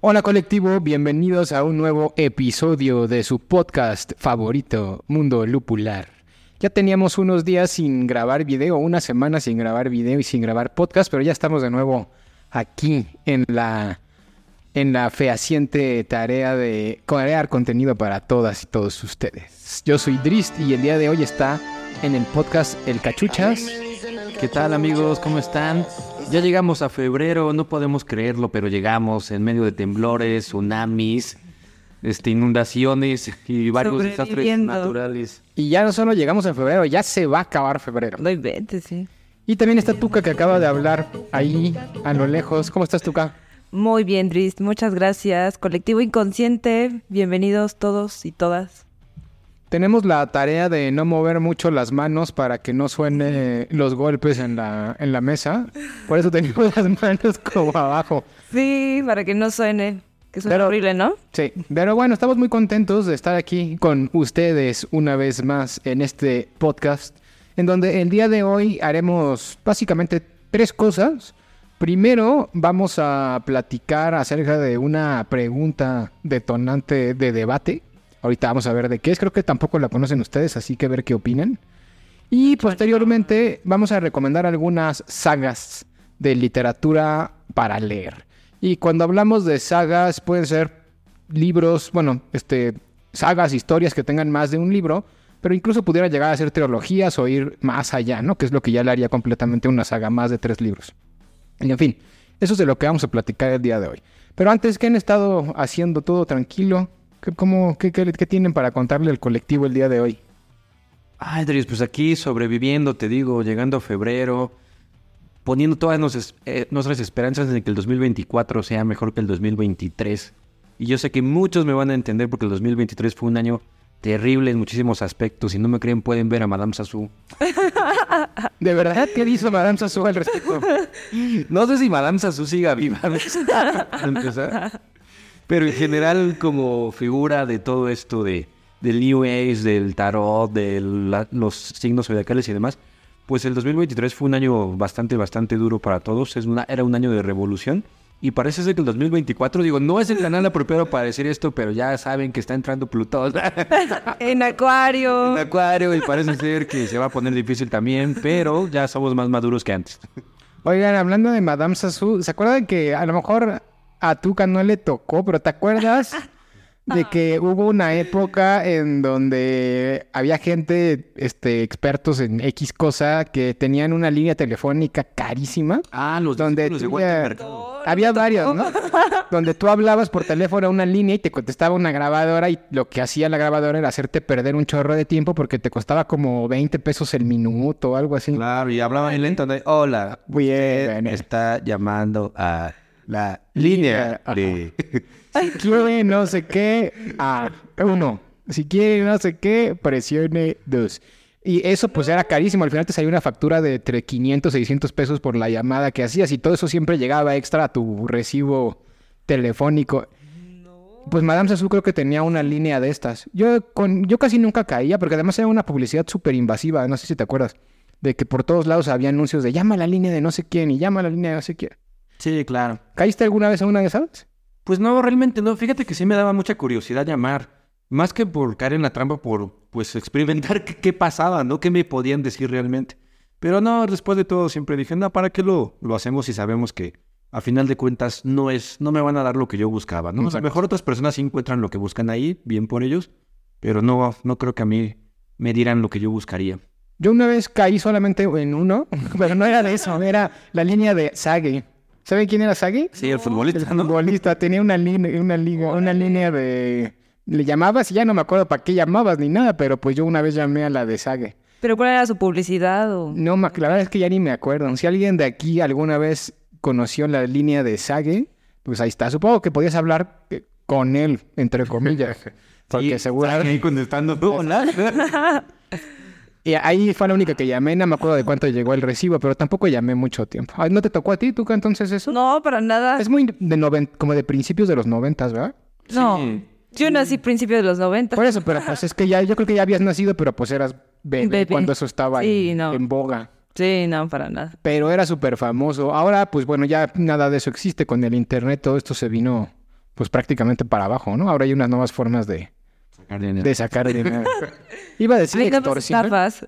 Hola colectivo, bienvenidos a un nuevo episodio de su podcast favorito, Mundo Lupular. Ya teníamos unos días sin grabar video, una semana sin grabar video y sin grabar podcast, pero ya estamos de nuevo aquí en la en la fehaciente tarea de crear contenido para todas y todos ustedes. Yo soy Drist y el día de hoy está en el podcast El Cachuchas. ¿Qué tal amigos? ¿Cómo están? Ya llegamos a febrero, no podemos creerlo, pero llegamos en medio de temblores, tsunamis, este, inundaciones y varios desastres naturales. Y ya no solo llegamos en febrero, ya se va a acabar febrero. No inventes, sí. Y también está Tuca que acaba de hablar ahí a lo lejos. ¿Cómo estás Tuca? Muy bien, Drist. Muchas gracias. Colectivo Inconsciente, bienvenidos todos y todas. Tenemos la tarea de no mover mucho las manos para que no suene los golpes en la, en la mesa. Por eso tenemos las manos como abajo. Sí, para que no suene. Que suena Pero- horrible, ¿no? Sí, pero bueno, estamos muy contentos de estar aquí con ustedes una vez más en este podcast, en donde el día de hoy haremos básicamente tres cosas. Primero, vamos a platicar acerca de una pregunta detonante de debate. Ahorita vamos a ver de qué es, creo que tampoco la conocen ustedes, así que ver qué opinan. Y posteriormente vamos a recomendar algunas sagas de literatura para leer. Y cuando hablamos de sagas, pueden ser libros, bueno, este, sagas, historias que tengan más de un libro, pero incluso pudiera llegar a ser trilogías o ir más allá, ¿no? Que es lo que ya le haría completamente una saga más de tres libros. Y en fin, eso es de lo que vamos a platicar el día de hoy. Pero antes, ¿qué han estado haciendo? ¿Todo tranquilo? ¿Qué, cómo, qué, qué- qué tienen para contarle al colectivo el día de hoy? Ay, Dries, pues aquí sobreviviendo, te digo, llegando a febrero, poniendo todas nos- eh, nuestras esperanzas en que el 2024 sea mejor que el 2023. Y yo sé que muchos me van a entender porque el 2023 fue un año terrible en muchísimos aspectos. Si no me creen, pueden ver a Madame Sassou. ¿De verdad qué dijo Madame Sassou al respecto? No sé si Madame Sassou siga viva. empezar. Pero en general, como figura de todo esto de, del New Age, del tarot, de la- los signos zodiacales y demás, pues el 2023 fue un año bastante, bastante duro para todos. Es una, era un año de revolución. Y parece ser que el 2024, digo, no es el canal apropiado para decir esto, pero ya saben que está entrando Plutón En Acuario. en Acuario y parece ser que se va a poner difícil también, pero ya somos más maduros que antes. Oigan, hablando de Madame Sassou, ¿se acuerdan que a lo mejor a Tuca no le tocó, pero ¿te acuerdas de que hubo una época en donde había gente, este, expertos en X cosa, que tenían una línea telefónica carísima? Ah, los Donde de Mercado. Había varios, ¿no? Donde tú hablabas por teléfono a una línea y te contestaba una grabadora y lo que hacía la grabadora era hacerte perder un chorro de tiempo porque te costaba como 20 pesos el minuto o algo así. Claro, y hablaba en lento. ¿no? Hola, Bien. está llamando a la línea de... Si quiere no sé qué, a uno. Si quiere no sé qué, presione dos. Y eso pues era carísimo. Al final te salía una factura de entre 500 y 600 pesos por la llamada que hacías y todo eso siempre llegaba extra a tu recibo telefónico. Pues Madame Sassou creo que tenía una línea de estas. Yo, con, yo casi nunca caía porque además era una publicidad súper invasiva. No sé si te acuerdas. De que por todos lados había anuncios de llama a la línea de no sé quién y llama a la línea de no sé quién. Sí, claro. ¿Caíste alguna vez a una de esas? Pues no, realmente no. Fíjate que sí me daba mucha curiosidad llamar. Más que por caer en la trampa, por pues experimentar qué, qué pasaba, ¿no? ¿Qué me podían decir realmente? Pero no, después de todo siempre dije, no, ¿para qué lo, lo hacemos si sabemos que a final de cuentas no es, no me van a dar lo que yo buscaba, ¿no? A lo Exacto. mejor otras personas sí encuentran lo que buscan ahí, bien por ellos, pero no, no creo que a mí me dieran lo que yo buscaría. Yo una vez caí solamente en uno, pero no era de eso, era la línea de Sage. ¿Saben quién era Sage? Sí, el futbolista, El ¿no? futbolista tenía una línea, una liga, una línea de le llamabas y ya no me acuerdo para qué llamabas ni nada, pero pues yo una vez llamé a la de Sage. ¿Pero cuál era su publicidad? O... No, la verdad es que ya ni me acuerdo. Si alguien de aquí alguna vez conoció la línea de Sage, pues ahí está. Supongo que podías hablar eh, con él, entre comillas. Porque seguro... Ahí contestando, no, nada. Y ahí fue la única que llamé, no me acuerdo de cuánto llegó el recibo, pero tampoco llamé mucho tiempo. Ay, ¿No te tocó a ti, tú, entonces eso? No, para nada. Es muy de noven... como de principios de los noventas, ¿verdad? No. Sí. Yo nací principios de los 90. Por eso, pero pues es que ya, yo creo que ya habías nacido, pero pues eras bebé, Bebé. cuando eso estaba Sí, en, no. en boga. Sí, no, para nada. Pero era súper famoso. Ahora, pues bueno, ya nada de eso existe. Con el internet todo esto se vino pues prácticamente para abajo, ¿no? Ahora hay unas nuevas formas de, de sacar dinero. Iba a decir Ay, no me extorsión. estafas.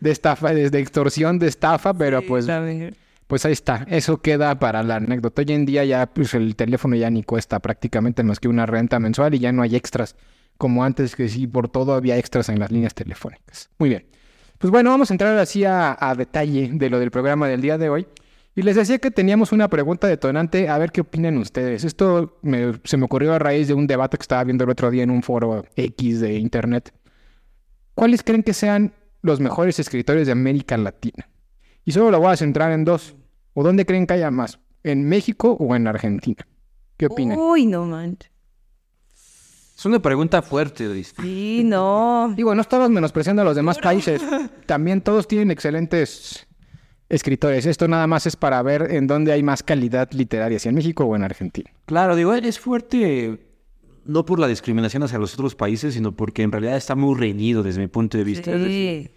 De estafa, desde extorsión de estafa, pero Sí, pues, también. pues ahí está. Eso queda para la anécdota. Hoy en día ya pues el teléfono ya ni cuesta prácticamente más que una renta mensual y ya no hay extras. Como antes que sí, por todo había extras en las líneas telefónicas. Muy bien. Pues bueno, vamos a entrar así a, a detalle de lo del programa del día de hoy. Y les decía que teníamos una pregunta detonante, a ver qué opinan ustedes. Esto me- se me ocurrió a raíz de un debate que estaba viendo el otro día en un foro X de internet. ¿Cuáles creen que sean los mejores escritores de América Latina? Y solo lo voy a centrar en dos. ¿O dónde creen que haya más? ¿En México o en Argentina? ¿Qué opinan? Uy, no manches. Es una pregunta fuerte, Luis. Sí, no. Digo, no estamos menospreciando a los demás países. También todos tienen excelentes escritores. Esto nada más es para ver en dónde hay más calidad literaria, si en México o en Argentina. Claro, digo, es fuerte no por la discriminación hacia los otros países, sino porque en realidad está muy reñido desde mi punto de vista. Es decir, Sí.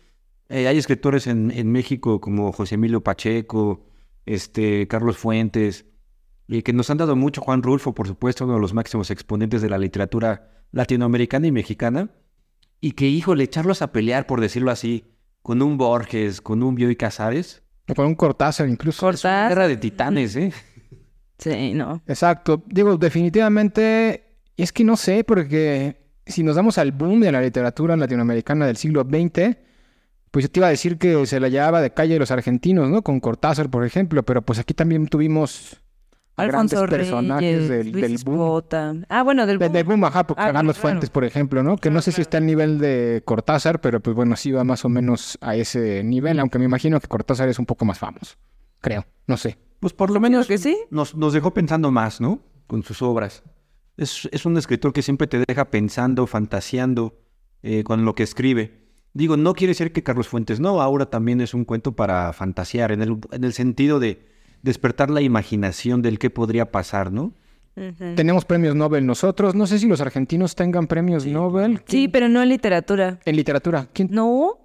eh, hay escritores en, en México como José Emilio Pacheco, este, Carlos Fuentes, y que nos han dado mucho, Juan Rulfo, por supuesto, uno de los máximos exponentes de la literatura latinoamericana y mexicana, y que, híjole, echarlos a pelear, por decirlo así, con un Borges, con un Bioy Casares, con un Cortázar incluso. Cortar. guerra de titanes, ¿eh? Sí, no. Exacto. Digo, definitivamente, es que no sé, porque si nos damos al boom de la literatura latinoamericana del siglo XX, pues yo te iba a decir que se la llevaba de calle los argentinos, ¿no? Con Cortázar, por ejemplo, pero pues aquí también tuvimos Alfonso grandes personajes Reyes, del, Luis del boom. Ah, bueno, del De, boom. de boom, ajá, porque Ah, Carlos claro. Fuentes, por ejemplo, ¿no? Que no sé si está al nivel de Cortázar, pero pues bueno, sí va más o menos a ese nivel, aunque me imagino que Cortázar es un poco más famoso. Creo, no sé. Pues por lo menos que sí. nos, nos dejó pensando más, ¿no? Con sus obras. Es, es un escritor que siempre te deja pensando, fantaseando eh, con lo que escribe. Digo, no quiere decir que Carlos Fuentes no, ahora también es un cuento para fantasear, en el, en el sentido de despertar la imaginación del qué podría pasar, ¿no? Tenemos premios Nobel nosotros. No sé si los argentinos tengan premios Nobel. Sí, pero no en literatura. En literatura. ¿Quién? No,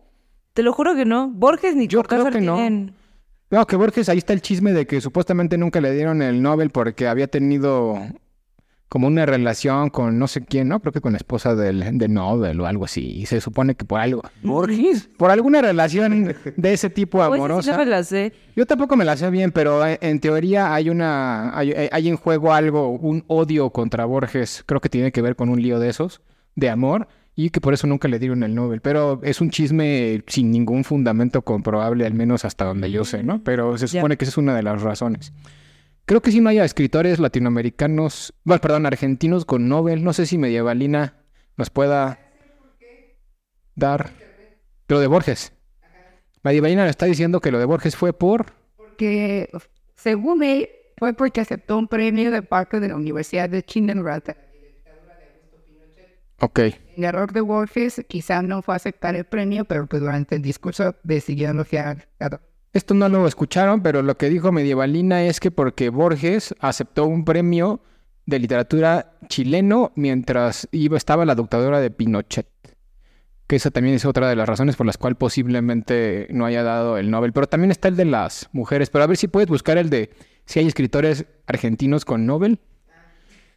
te lo juro que no. Borges ni Yo creo que no. tienen- No, que Borges, ahí está el chisme de que supuestamente nunca le dieron el Nobel porque había tenido como una relación con no sé quién, ¿no? Creo que con la esposa del, de Nobel o algo así. Y se supone que por algo. Borges. Por alguna relación de ese tipo Pues sí, amorosa. no me la sé. Yo tampoco me la sé bien, pero eh, en teoría hay una hay, eh, hay en juego algo, un odio contra Borges, creo que tiene que ver con un lío de esos, de amor, y que por eso nunca le dieron el Nobel. Pero es un chisme sin ningún fundamento comprobable, al menos hasta donde yo sé, ¿no? Pero se supone que esa es una de las razones. Creo que sí no haya escritores latinoamericanos, bueno, perdón, argentinos con Nobel. No sé si Medievalina nos pueda dar lo de Borges. Medievalina le está diciendo que lo de Borges fue por que según él fue porque aceptó un premio de parte de la Universidad de Chinenrata. Ok. El error de Borges quizá no fue aceptar el premio, pero pues durante el discurso decidió elogiar a Esto no lo escucharon, pero lo que dijo Medievalina es que porque Borges aceptó un premio de literatura chileno mientras iba, estaba la dictadura de Pinochet. Que esa también es otra de las razones por las cuales posiblemente no haya dado el Nobel. Pero también está el de las mujeres. Pero a ver si puedes buscar el de si hay escritores argentinos con Nobel.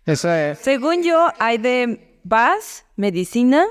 Esa es... Según yo, hay de paz, medicina,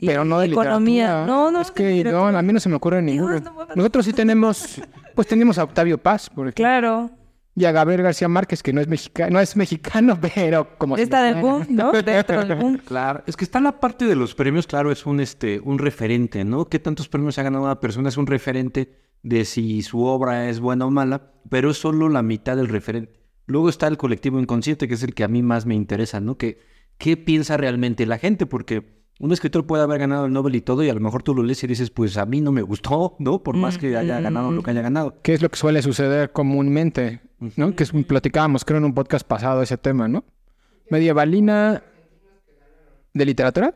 Pero no de economía. literatura. No, no. Es que no, a mí no se me ocurre ninguno. Nosotros sí tenemos, pues tenemos a Octavio Paz, por ejemplo. Claro. Y a Gabriel García Márquez, que no es mexicano, no es mexicano, pero como si Está del boom, ¿no? Dentro del boom. Claro, es que está la parte de los premios, claro, es un, este, un referente, ¿no? ¿Qué tantos premios ha ganado una persona? Es un referente de si su obra es buena o mala, pero es solo la mitad del referente. Luego está el colectivo inconsciente, que es el que a mí más me interesa, ¿no? Que, ¿Qué piensa realmente la gente? Porque un escritor puede haber ganado el Nobel y todo, y a lo mejor tú lo lees y dices, pues a mí no me gustó, ¿no? Por más que haya ganado lo que haya ganado. ¿Qué es lo que suele suceder comúnmente? ¿no? Que es, platicábamos, creo, en un podcast pasado ese tema, ¿no? Medievalina. ¿De literatura?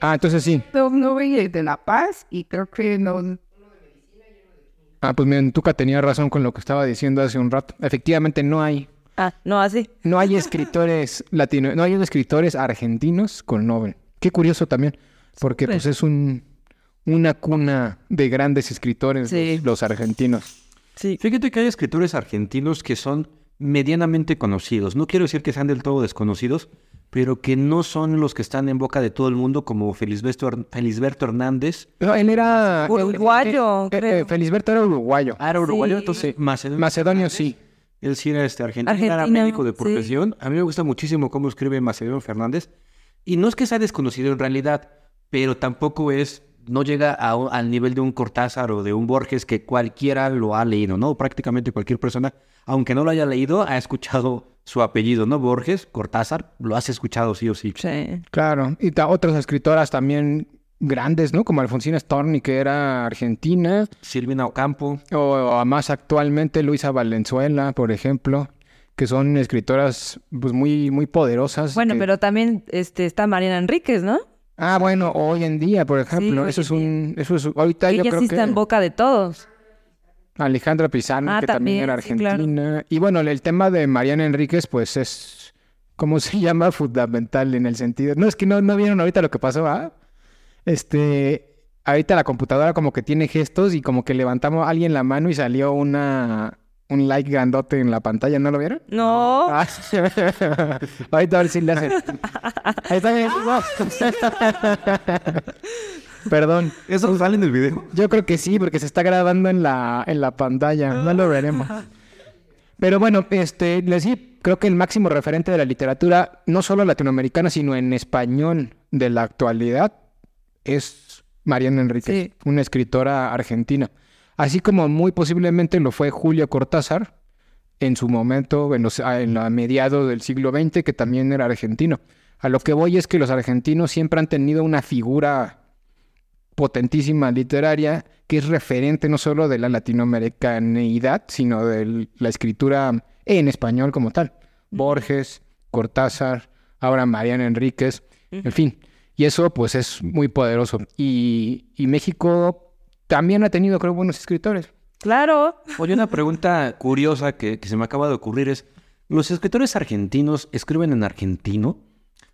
Ah, entonces sí. No, no de La Paz y creo que no. Ah, pues miren, Tuca tenía razón con lo que estaba diciendo hace un rato. Efectivamente no hay, Ah, no, así. no hay escritores latino, no hay escritores argentinos con Nobel. Qué curioso también, porque pues es un una cuna de grandes escritores Sí. los, los argentinos. Sí. Fíjate que hay escritores argentinos que son medianamente conocidos. No quiero decir que sean del todo desconocidos, pero que no son los que están en boca de todo el mundo, como Felisberto, Felisberto Hernández. No, él era Uruguayo, eh, eh, creo. eh, Felisberto era uruguayo. Ah, era uruguayo, Sí. entonces Macedonio. Macedonio sí. Él sí era este argentino, era Argentino, médico de sí. profesión. A mí me gusta muchísimo cómo escribe Macedonio Fernández. Y no es que sea desconocido en realidad, pero tampoco es, no llega a al nivel de un Cortázar o de un Borges que cualquiera lo ha leído, ¿no? Prácticamente cualquier persona, aunque no lo haya leído, ha escuchado su apellido, ¿no? Borges, Cortázar, lo has escuchado sí o sí. Sí. Claro, y otras escritoras también grandes, ¿no? Como Alfonsina Storni, que era argentina, Silvina Ocampo. o, o más actualmente Luisa Valenzuela, por ejemplo, que son escritoras pues muy muy poderosas. Bueno, que- pero también este, está Mariana Enríquez, ¿no? Ah, bueno, hoy en día, por ejemplo, eso es un eso es ahorita yo Ella creo sí que está en boca de todos. Alejandra Pizarro, Ah, que también, también, era sí, claro. argentina. Y bueno, el tema de Mariana Enríquez, pues es, ¿cómo se llama? Fundamental en el sentido. No, es que no, no vieron ahorita lo que pasó, ¿ah? Este, ahorita la computadora como que tiene gestos y como que levantamos a alguien la mano y salió una, un like grandote en la pantalla, ¿no lo vieron? No. Ah, ahorita a ver si le hacen. Ahí está bien. Perdón. ¿Eso sale en el video? Yo creo que sí, porque se está grabando en la, en la pantalla. No lo veremos. Pero bueno, este, les sí, creo que el máximo referente de la literatura, no solo latinoamericana, sino en español de la actualidad, es Mariana Enríquez, Sí. una escritora argentina. Así como muy posiblemente lo fue Julio Cortázar en su momento, en, los, a- en la mediados del siglo XX, que también era argentino. A lo que voy es que los argentinos siempre han tenido una figura potentísima literaria que es referente no solo de la latinoamericanidad, sino de la escritura en español como tal. Borges, Cortázar, ahora Mariana Enríquez, en fin. Y eso pues es muy poderoso. Y, y México también ha tenido, creo, buenos escritores. Claro. Oye, una pregunta curiosa que, que se me acaba de ocurrir es, ¿los escritores argentinos escriben en argentino?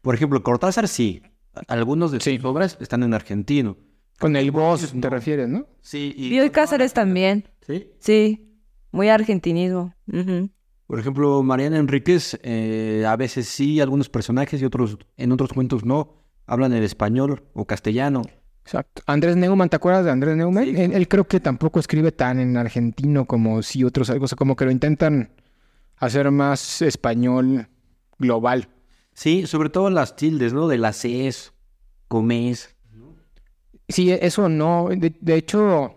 Por ejemplo, Cortázar sí, algunos de sus obras están en argentino. Con el voz te refieres, ¿no? Sí, y... Bioy Cáceres también. ¿Sí? Sí. Muy argentinismo. Por ejemplo, Mariana Enríquez, eh, a veces sí, algunos personajes y otros, en otros cuentos no, hablan el español o castellano. Exacto. Andrés Neumann, ¿te acuerdas de Andrés Neumann? Sí. Él, él creo que tampoco escribe tan en argentino como si otros, o sea, como que lo intentan hacer más español global. Sí, sobre todo las tildes, ¿no? De las Cs, comés. Sí, eso no. De, de hecho,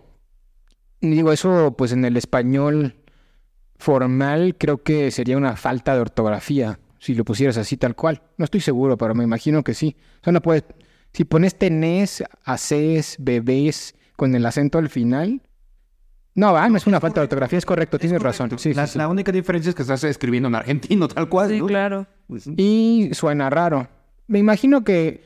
digo, eso pues en el español formal creo que sería una falta de ortografía si lo pusieras así tal cual. No estoy seguro, pero me imagino que sí. O sea, no puedes... Si pones tenés, haces, bebés con el acento al final... No, va, no es una falta de ortografía, es correcto, tienes razón. Sí, la, sí, sí. la única diferencia es que estás escribiendo en argentino, tal cual, Sí, ¿no? claro. Pues, Y suena raro. Me imagino que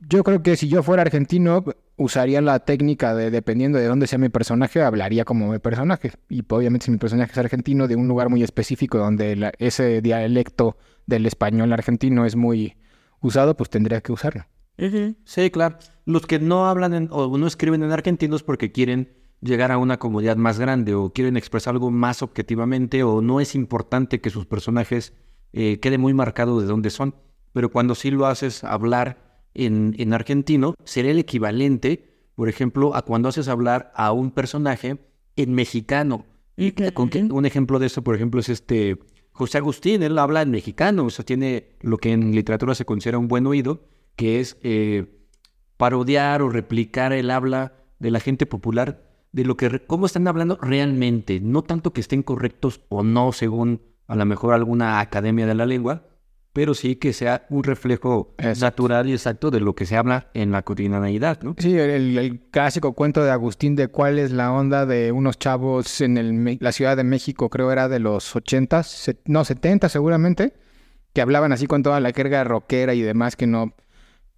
yo creo que si yo fuera argentino, usaría la técnica de, dependiendo de dónde sea mi personaje, hablaría como mi personaje. Y pues, obviamente si mi personaje es argentino, de un lugar muy específico donde la- ese dialecto del español argentino es muy usado, pues tendría que usarlo. Sí, claro. Los que no hablan en- o no escriben en argentino es porque quieren llegar a una comunidad más grande o quieren expresar algo más objetivamente o no es importante que sus personajes eh, quede muy marcado de dónde son. Pero cuando sí lo haces hablar en, en argentino, sería el equivalente, por ejemplo, a cuando haces hablar a un personaje en mexicano. Y Ujú. con que- un ejemplo de eso, por ejemplo, es este José Agustín, él habla en mexicano, o sea, tiene lo que en literatura se considera un buen oído, que es eh, parodiar o replicar el habla de la gente popular, de lo que cómo están hablando realmente, no tanto que estén correctos o no según a lo mejor alguna academia de la lengua, pero sí que sea un reflejo Exacto. natural y exacto de lo que se habla en la cotidianeidad, ¿no? Sí, el, el clásico cuento de Agustín de cuál es la onda de unos chavos en el, la Ciudad de México, creo era de los 80, se- no, 70 seguramente, que hablaban así con toda la carga rockera y demás, que no...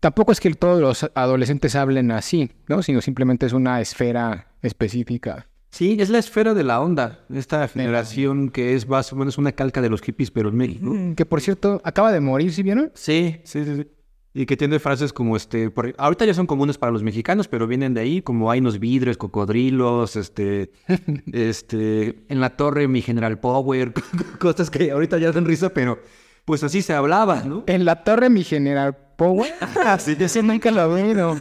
Tampoco es que todos los adolescentes hablen así, ¿no? Sino simplemente es una esfera específica. Sí, es la esfera de la onda. Esta generación que es más o menos una calca de los hippies, pero en México. Que por cierto, acaba de morir, ¿sí vieron? Sí, sí, sí. sí. Y que tiene frases como este, por- ahorita ya son comunes para los mexicanos, pero vienen de ahí, como hay unos vidrios, cocodrilos, este, este, en la torre mi General Power, cosas que ahorita ya dan risa, pero pues así se hablaba, ¿no? En la torre, mi general Power. Sí, Ese nunca lo he oído.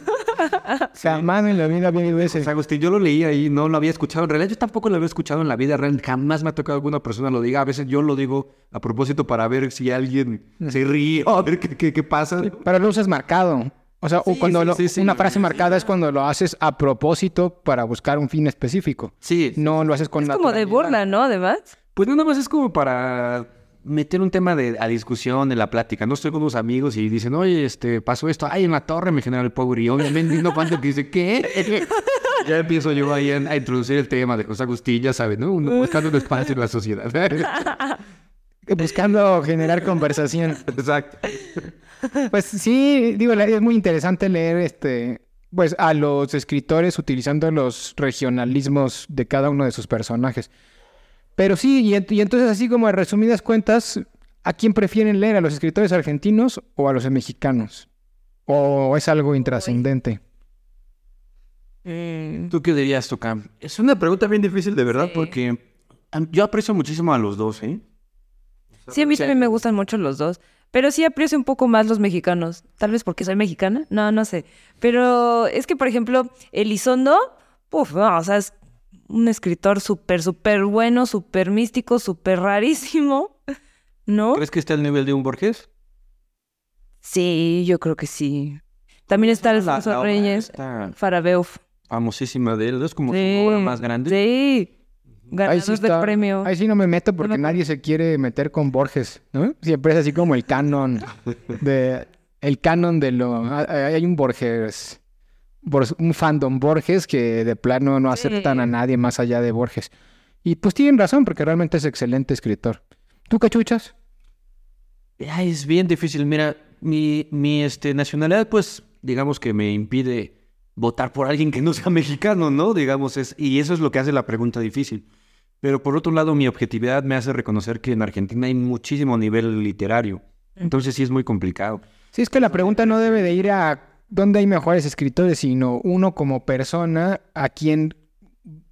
Jamás en la vida había oído ese. Pues, Agustín, yo lo leí ahí, no lo había escuchado. En realidad, yo tampoco lo había escuchado en la vida real. Jamás me ha tocado alguna persona lo diga. A veces yo lo digo a propósito para ver si alguien se ríe o a ver qué, qué- qué pasa. Pero lo usas marcado. O sea, o Sí, cuando sí, lo- sí, sí. una frase marcada es cuando lo haces a propósito para buscar un fin específico. Sí, No lo haces con Es como de burla, ¿no? Además. Pues nada más es como para meter un tema de, a discusión en la plática. No estoy con unos amigos y dicen, oye, este, pasó esto, ay, en la torre me genera el power. Y obviamente no falta que dice, ¿qué? ya empiezo yo ahí a, introducir el tema de José Agustín, ya sabes, ¿no? Uno buscando un espacio en la sociedad. Buscando generar conversación. Exacto. Pues sí, digo, es muy interesante leer este, pues a los escritores utilizando los regionalismos de cada uno de sus personajes. Pero sí, y, ent- y entonces así como a resumidas cuentas, ¿a quién prefieren leer? ¿A los escritores argentinos o a los mexicanos? ¿O es algo intrascendente? Mm, ¿Tú qué dirías, Tocam? Es una pregunta bien difícil, de verdad, Sí. porque yo aprecio muchísimo a los dos, ¿eh? Sí, a mí también me gustan mucho los dos. Pero sí aprecio un poco más los mexicanos. Tal vez porque soy mexicana. No, no sé. Pero es que, por ejemplo, Elizondo, uf, no, o sea, es un escritor súper, súper bueno, súper místico, súper rarísimo. ¿No? ¿Crees que está al nivel de un Borges? Sí, yo creo que sí. También está Alfonso La obra Reyes, Está Farabeuf. famosísima de él, es como Sí, su obra más grande. Sí. Ganador sí, del premio. ahí sí no me meto porque me nadie se quiere meter con Borges, ¿no? Siempre es así como el canon de el canon de lo hay un Borges Bor- un fandom Borges que de plano no aceptan Sí. a nadie más allá de Borges. Y pues tienen razón porque realmente es excelente escritor. ¿Tú cachuchas? Es bien difícil. Mira, mi, mi este, nacionalidad, pues, digamos que me impide votar por alguien que no sea mexicano, ¿no? Digamos, es, y eso es lo que hace la pregunta difícil. Pero por otro lado, mi objetividad me hace reconocer que en Argentina hay muchísimo nivel literario. Entonces sí es muy complicado. Sí, es que la pregunta no debe de ir a dónde hay mejores escritores, sino uno como persona a quien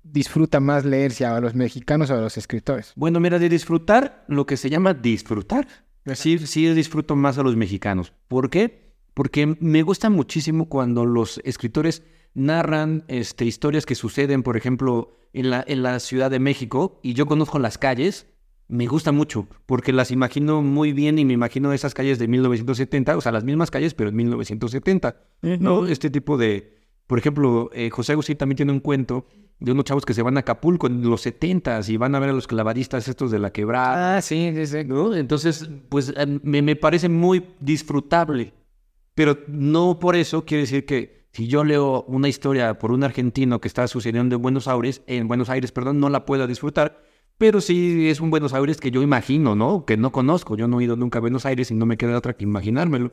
disfruta más leer, si a los mexicanos o a los escritores. Bueno, mira, de disfrutar, lo que se llama disfrutar. Sí, sí disfruto más a los mexicanos. ¿Por qué? Porque me gusta muchísimo cuando los escritores narran este, historias que suceden, por ejemplo, en la, en la Ciudad de México y yo conozco las calles. Me gusta mucho porque las imagino muy bien y me imagino esas calles de 1970, o sea, las mismas calles, pero en 1970. ¿no? Este tipo de... Por ejemplo, eh, José Agustín también tiene un cuento de unos chavos que se van a Acapulco en los 70 y van a ver a los clavadistas estos de la quebrada. Ah, sí, sí, sí. ¿no? Entonces, pues eh, me, me parece muy disfrutable. Pero no por eso quiere decir que si yo leo una historia por un argentino que está sucediendo en Buenos Aires, en Buenos Aires, perdón, no la pueda disfrutar. Pero sí es un Buenos Aires que yo imagino, ¿no? Que no conozco. Yo no he ido nunca a Buenos Aires y no me queda otra que imaginármelo.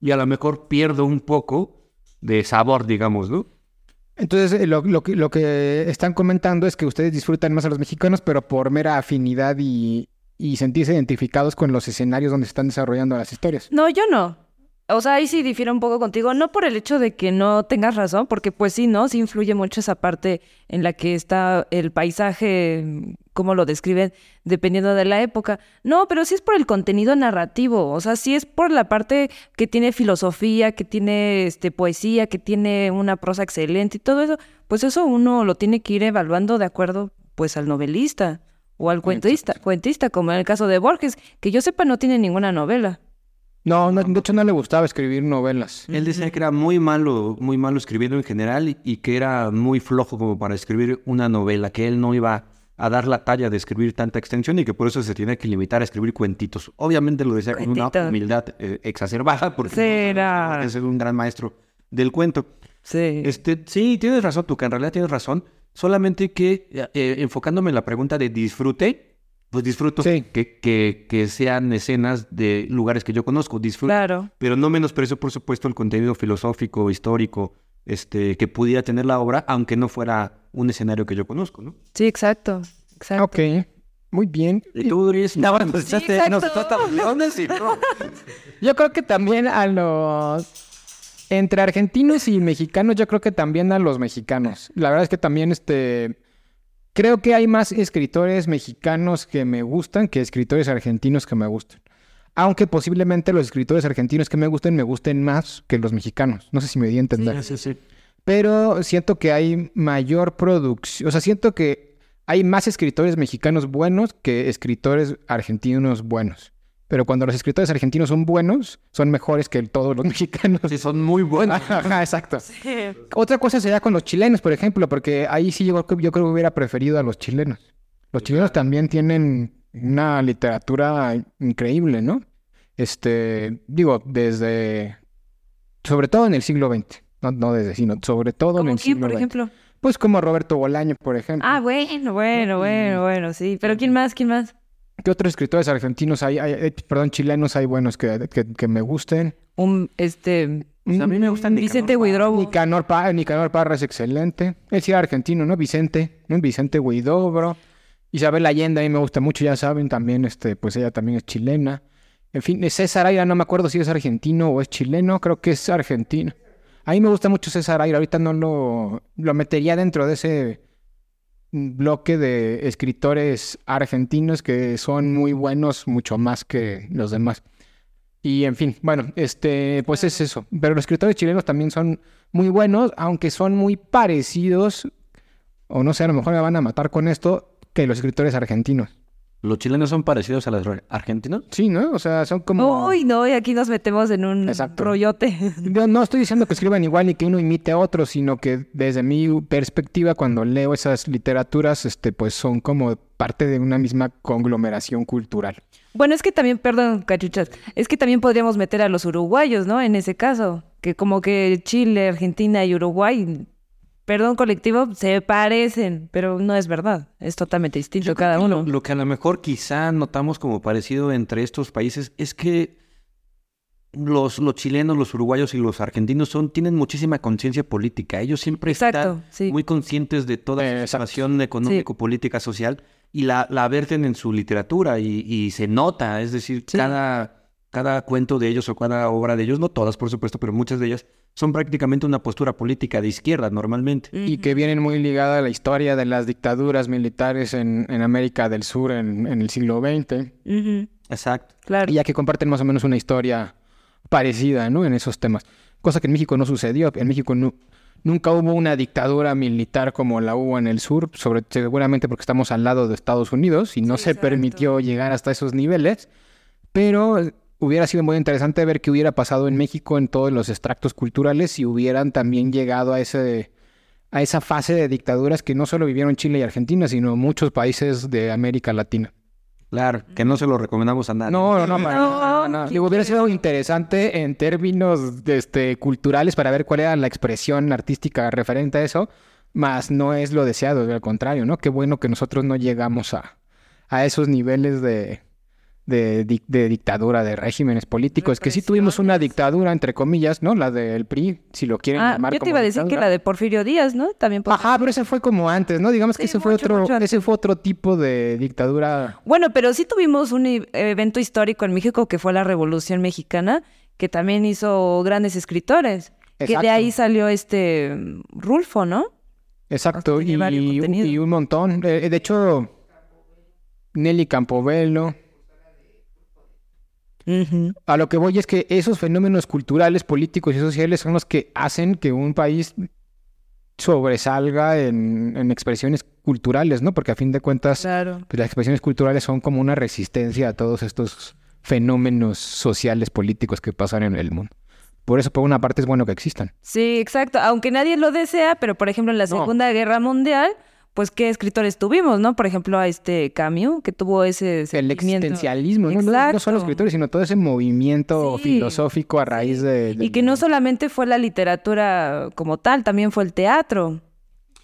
Y a lo mejor pierdo un poco de sabor, digamos, ¿no? Entonces, eh, lo, lo que- lo que están comentando es que ustedes disfrutan más a los mexicanos, pero por mera afinidad y, y sentirse identificados con los escenarios donde se están desarrollando las historias. No, yo no. O sea, ahí sí difiero un poco contigo, no por el hecho de que no tengas razón, porque pues sí, ¿no? Sí influye mucho esa parte en la que está el paisaje, cómo lo describen, dependiendo de la época. No, pero sí es por el contenido narrativo, o sea, sí es por la parte que tiene filosofía, que tiene este poesía, que tiene una prosa excelente y todo eso, pues eso uno lo tiene que ir evaluando de acuerdo pues al novelista o al cuentista, cuentista, como en el caso de Borges, que yo sepa no tiene ninguna novela. No, no, de hecho no le gustaba escribir novelas. Él decía que era muy malo, muy malo escribiendo en general y, y que era muy flojo como para escribir una novela, que él no iba a dar la talla de escribir tanta extensión y que por eso se tiene que limitar a escribir cuentitos. Obviamente lo decía con una Cuentitos. humildad eh, exacerbada porque Será. es un gran maestro del cuento. Sí. Este, sí, tienes razón, tú, que en realidad tienes razón. Solamente que eh, eh, enfocándome en la pregunta de disfrute, pues disfruto Sí. que, que, que sean escenas de lugares que yo conozco, disfruto. Claro. Pero no menosprecio, por supuesto, el contenido filosófico, histórico, este, que pudiera tener la obra, aunque no fuera un escenario que yo conozco, ¿no? Sí, exacto. Exacto. Ok, muy bien. Y tú, Dries, no, bueno, Sí, echaste- exacto. nos echaste a los leones y no. Yo creo que también a los... Entre argentinos y mexicanos, yo creo que también a los mexicanos. La verdad es que también este... Creo que hay más escritores mexicanos que me gustan que escritores argentinos que me gustan. Aunque posiblemente los escritores argentinos que me gusten me gusten más que los mexicanos. No sé si me di a entender. Sí, sí, sí. Pero siento que hay mayor producción. O sea, siento que hay más escritores mexicanos buenos que escritores argentinos buenos. Pero cuando los escritores argentinos son buenos, son mejores que todos los mexicanos. Sí, son muy buenos. Ajá, exacto. Otra cosa sería con los chilenos, por ejemplo, porque ahí sí yo, yo creo que hubiera preferido a los chilenos. Los chilenos también tienen una literatura increíble, ¿no? Este, digo, desde, sobre todo en el siglo XX, no, no desde, sino sobre todo en ¿Cómo el quién, siglo por XX. ejemplo? Pues como Roberto Bolaño, por ejemplo. Ah, bueno, bueno, bueno, bueno, sí. Pero ¿quién más? ¿Quién más? ¿Qué otros escritores argentinos hay, hay- perdón, chilenos hay buenos que, que, que me gusten? Un, este, Pues a mí me gustan Vicente Huidrobo. Nicanor, Pa- Nicanor Parra es excelente. Él sí era argentino, ¿no? Vicente, ¿no? Vicente Huidobro. Isabel Allende a mí me gusta mucho, ya saben, también, este, pues ella también es chilena. En fin, César Aira, no me acuerdo si es argentino o es chileno, creo que es argentino. A mí me gusta mucho César Aira, ahorita no lo, lo metería dentro de ese bloque de escritores argentinos que son muy buenos, mucho más que los demás. Y en fin, bueno, este, pues es eso. Pero los escritores chilenos también son muy buenos, aunque son muy parecidos, o no sé, a lo mejor me van a matar con esto, que los escritores argentinos. ¿Los chilenos son parecidos a los argentinos? Sí, ¿no? O sea, son como... Uy, no, y aquí nos metemos en un Exacto. rollote. Yo no estoy diciendo que escriban igual ni que uno imite a otro, sino que desde mi perspectiva, cuando leo esas literaturas, este, pues son como parte de una misma conglomeración cultural. Bueno, es que también, perdón, cachuchas, es que también podríamos meter a los uruguayos, ¿no? En ese caso, que como que Chile, Argentina y Uruguay, perdón colectivo, se parecen, pero no es verdad, es totalmente distinto cada uno. lo que a lo mejor quizá notamos como parecido entre estos países es que los, los chilenos, los uruguayos y los argentinos son, tienen muchísima conciencia política. Ellos siempre Exacto, están sí. muy conscientes de toda Eh, la situación económico, política, social y la, la verten en su literatura y, y se nota. Es decir, Sí. cada, cada cuento de ellos o cada obra de ellos, no todas por supuesto, pero muchas de ellas son prácticamente una postura política de izquierda normalmente. y que vienen muy ligada a la historia de las dictaduras militares en, en América del Sur en, en el siglo XX, Exacto. claro. y ya que comparten más o menos una historia parecida ¿no? en esos temas. Cosa que en México no sucedió. En México nu- nunca hubo una dictadura militar como la hubo en el sur, sobre, seguramente porque estamos al lado de Estados Unidos y no Sí, se exacto. permitió llegar hasta esos niveles. Pero hubiera sido muy interesante ver qué hubiera pasado en México en todos los extractos culturales si hubieran también llegado a ese a esa fase de dictaduras que no solo vivieron Chile y Argentina, sino muchos países de América Latina. Claro, que no se lo recomendamos a nadie. No, no, no, No, no. hubiera sido interesante en términos de, este, culturales para ver cuál era la expresión artística referente a eso, más no es lo deseado, al contrario, ¿no? Qué bueno que nosotros no llegamos a, a esos niveles de, de, dic- de dictadura, de regímenes políticos, que sí tuvimos una dictadura, entre comillas, ¿no? La del PRI, si lo quieren Ah, llamar yo te como iba a decir que la de Porfirio Díaz, ¿no? También. por- Ajá, pero ese fue como antes, ¿no? Digamos que Sí, ese fue otro, ese fue otro tipo de dictadura. Bueno, pero sí tuvimos un evento histórico en México que fue la Revolución Mexicana, que también hizo grandes escritores. Que Exacto. de ahí salió este mm, Rulfo, ¿no? Exacto, y, y un montón. Eh, de hecho, Nelly Campobello. A lo que voy es que esos fenómenos culturales, políticos y sociales son los que hacen que un país sobresalga en, en expresiones culturales, ¿no? Porque a fin de cuentas, Claro. pues, las expresiones culturales son como una resistencia a todos estos fenómenos sociales, políticos que pasan en el mundo. Por eso, por una parte, es bueno que existan. Sí, exacto. Aunque nadie lo desea, pero por ejemplo en la No. Segunda Guerra Mundial, pues qué escritores tuvimos, ¿no? Por ejemplo a este Camus, que tuvo ese El existencialismo, ¿no? No, no solo escritores, sino todo ese movimiento Sí. filosófico a raíz de... Y que no solamente fue la literatura como tal, también fue el teatro.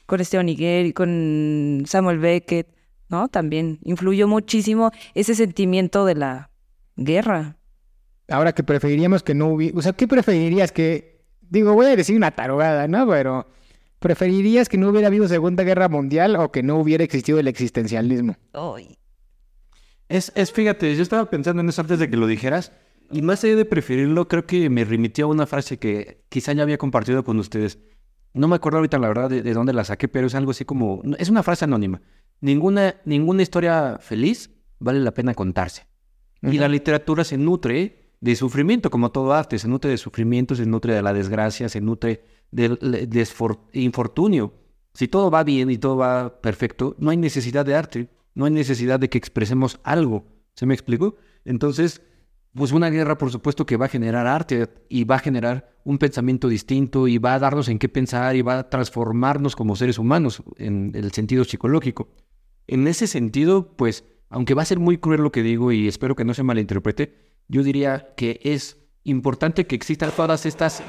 Con Esteban Higuer y con Samuel Beckett. ¿no? También influyó muchísimo ese sentimiento de la guerra. Ahora que preferiríamos que no hubiera... O sea, ¿qué preferirías que... Digo, voy a decir una tarogada, ¿no? Pero... ¿Preferirías que no hubiera habido Segunda Guerra Mundial o que no hubiera existido el existencialismo? Es, es, fíjate, yo estaba pensando en eso antes de que lo dijeras. Y más allá de preferirlo, creo que me remitió a una frase que quizá ya había compartido con ustedes. No me acuerdo ahorita la verdad de, de dónde la saqué, pero es algo así como... Es una frase anónima. Ninguna, ninguna historia feliz vale la pena contarse. Y la literatura se nutre de sufrimiento, como todo arte, se nutre de sufrimiento, se nutre de la desgracia, se nutre del infortunio. Si todo va bien y todo va perfecto, no hay necesidad de arte, no hay necesidad de que expresemos algo. ¿Se me explicó? Entonces, pues una guerra, por supuesto, que va a generar arte y va a generar un pensamiento distinto y va a darnos en qué pensar y va a transformarnos como seres humanos en el sentido psicológico. En ese sentido, pues, aunque va a ser muy cruel lo que digo y espero que no se malinterprete, yo diría que es importante que existan todas estas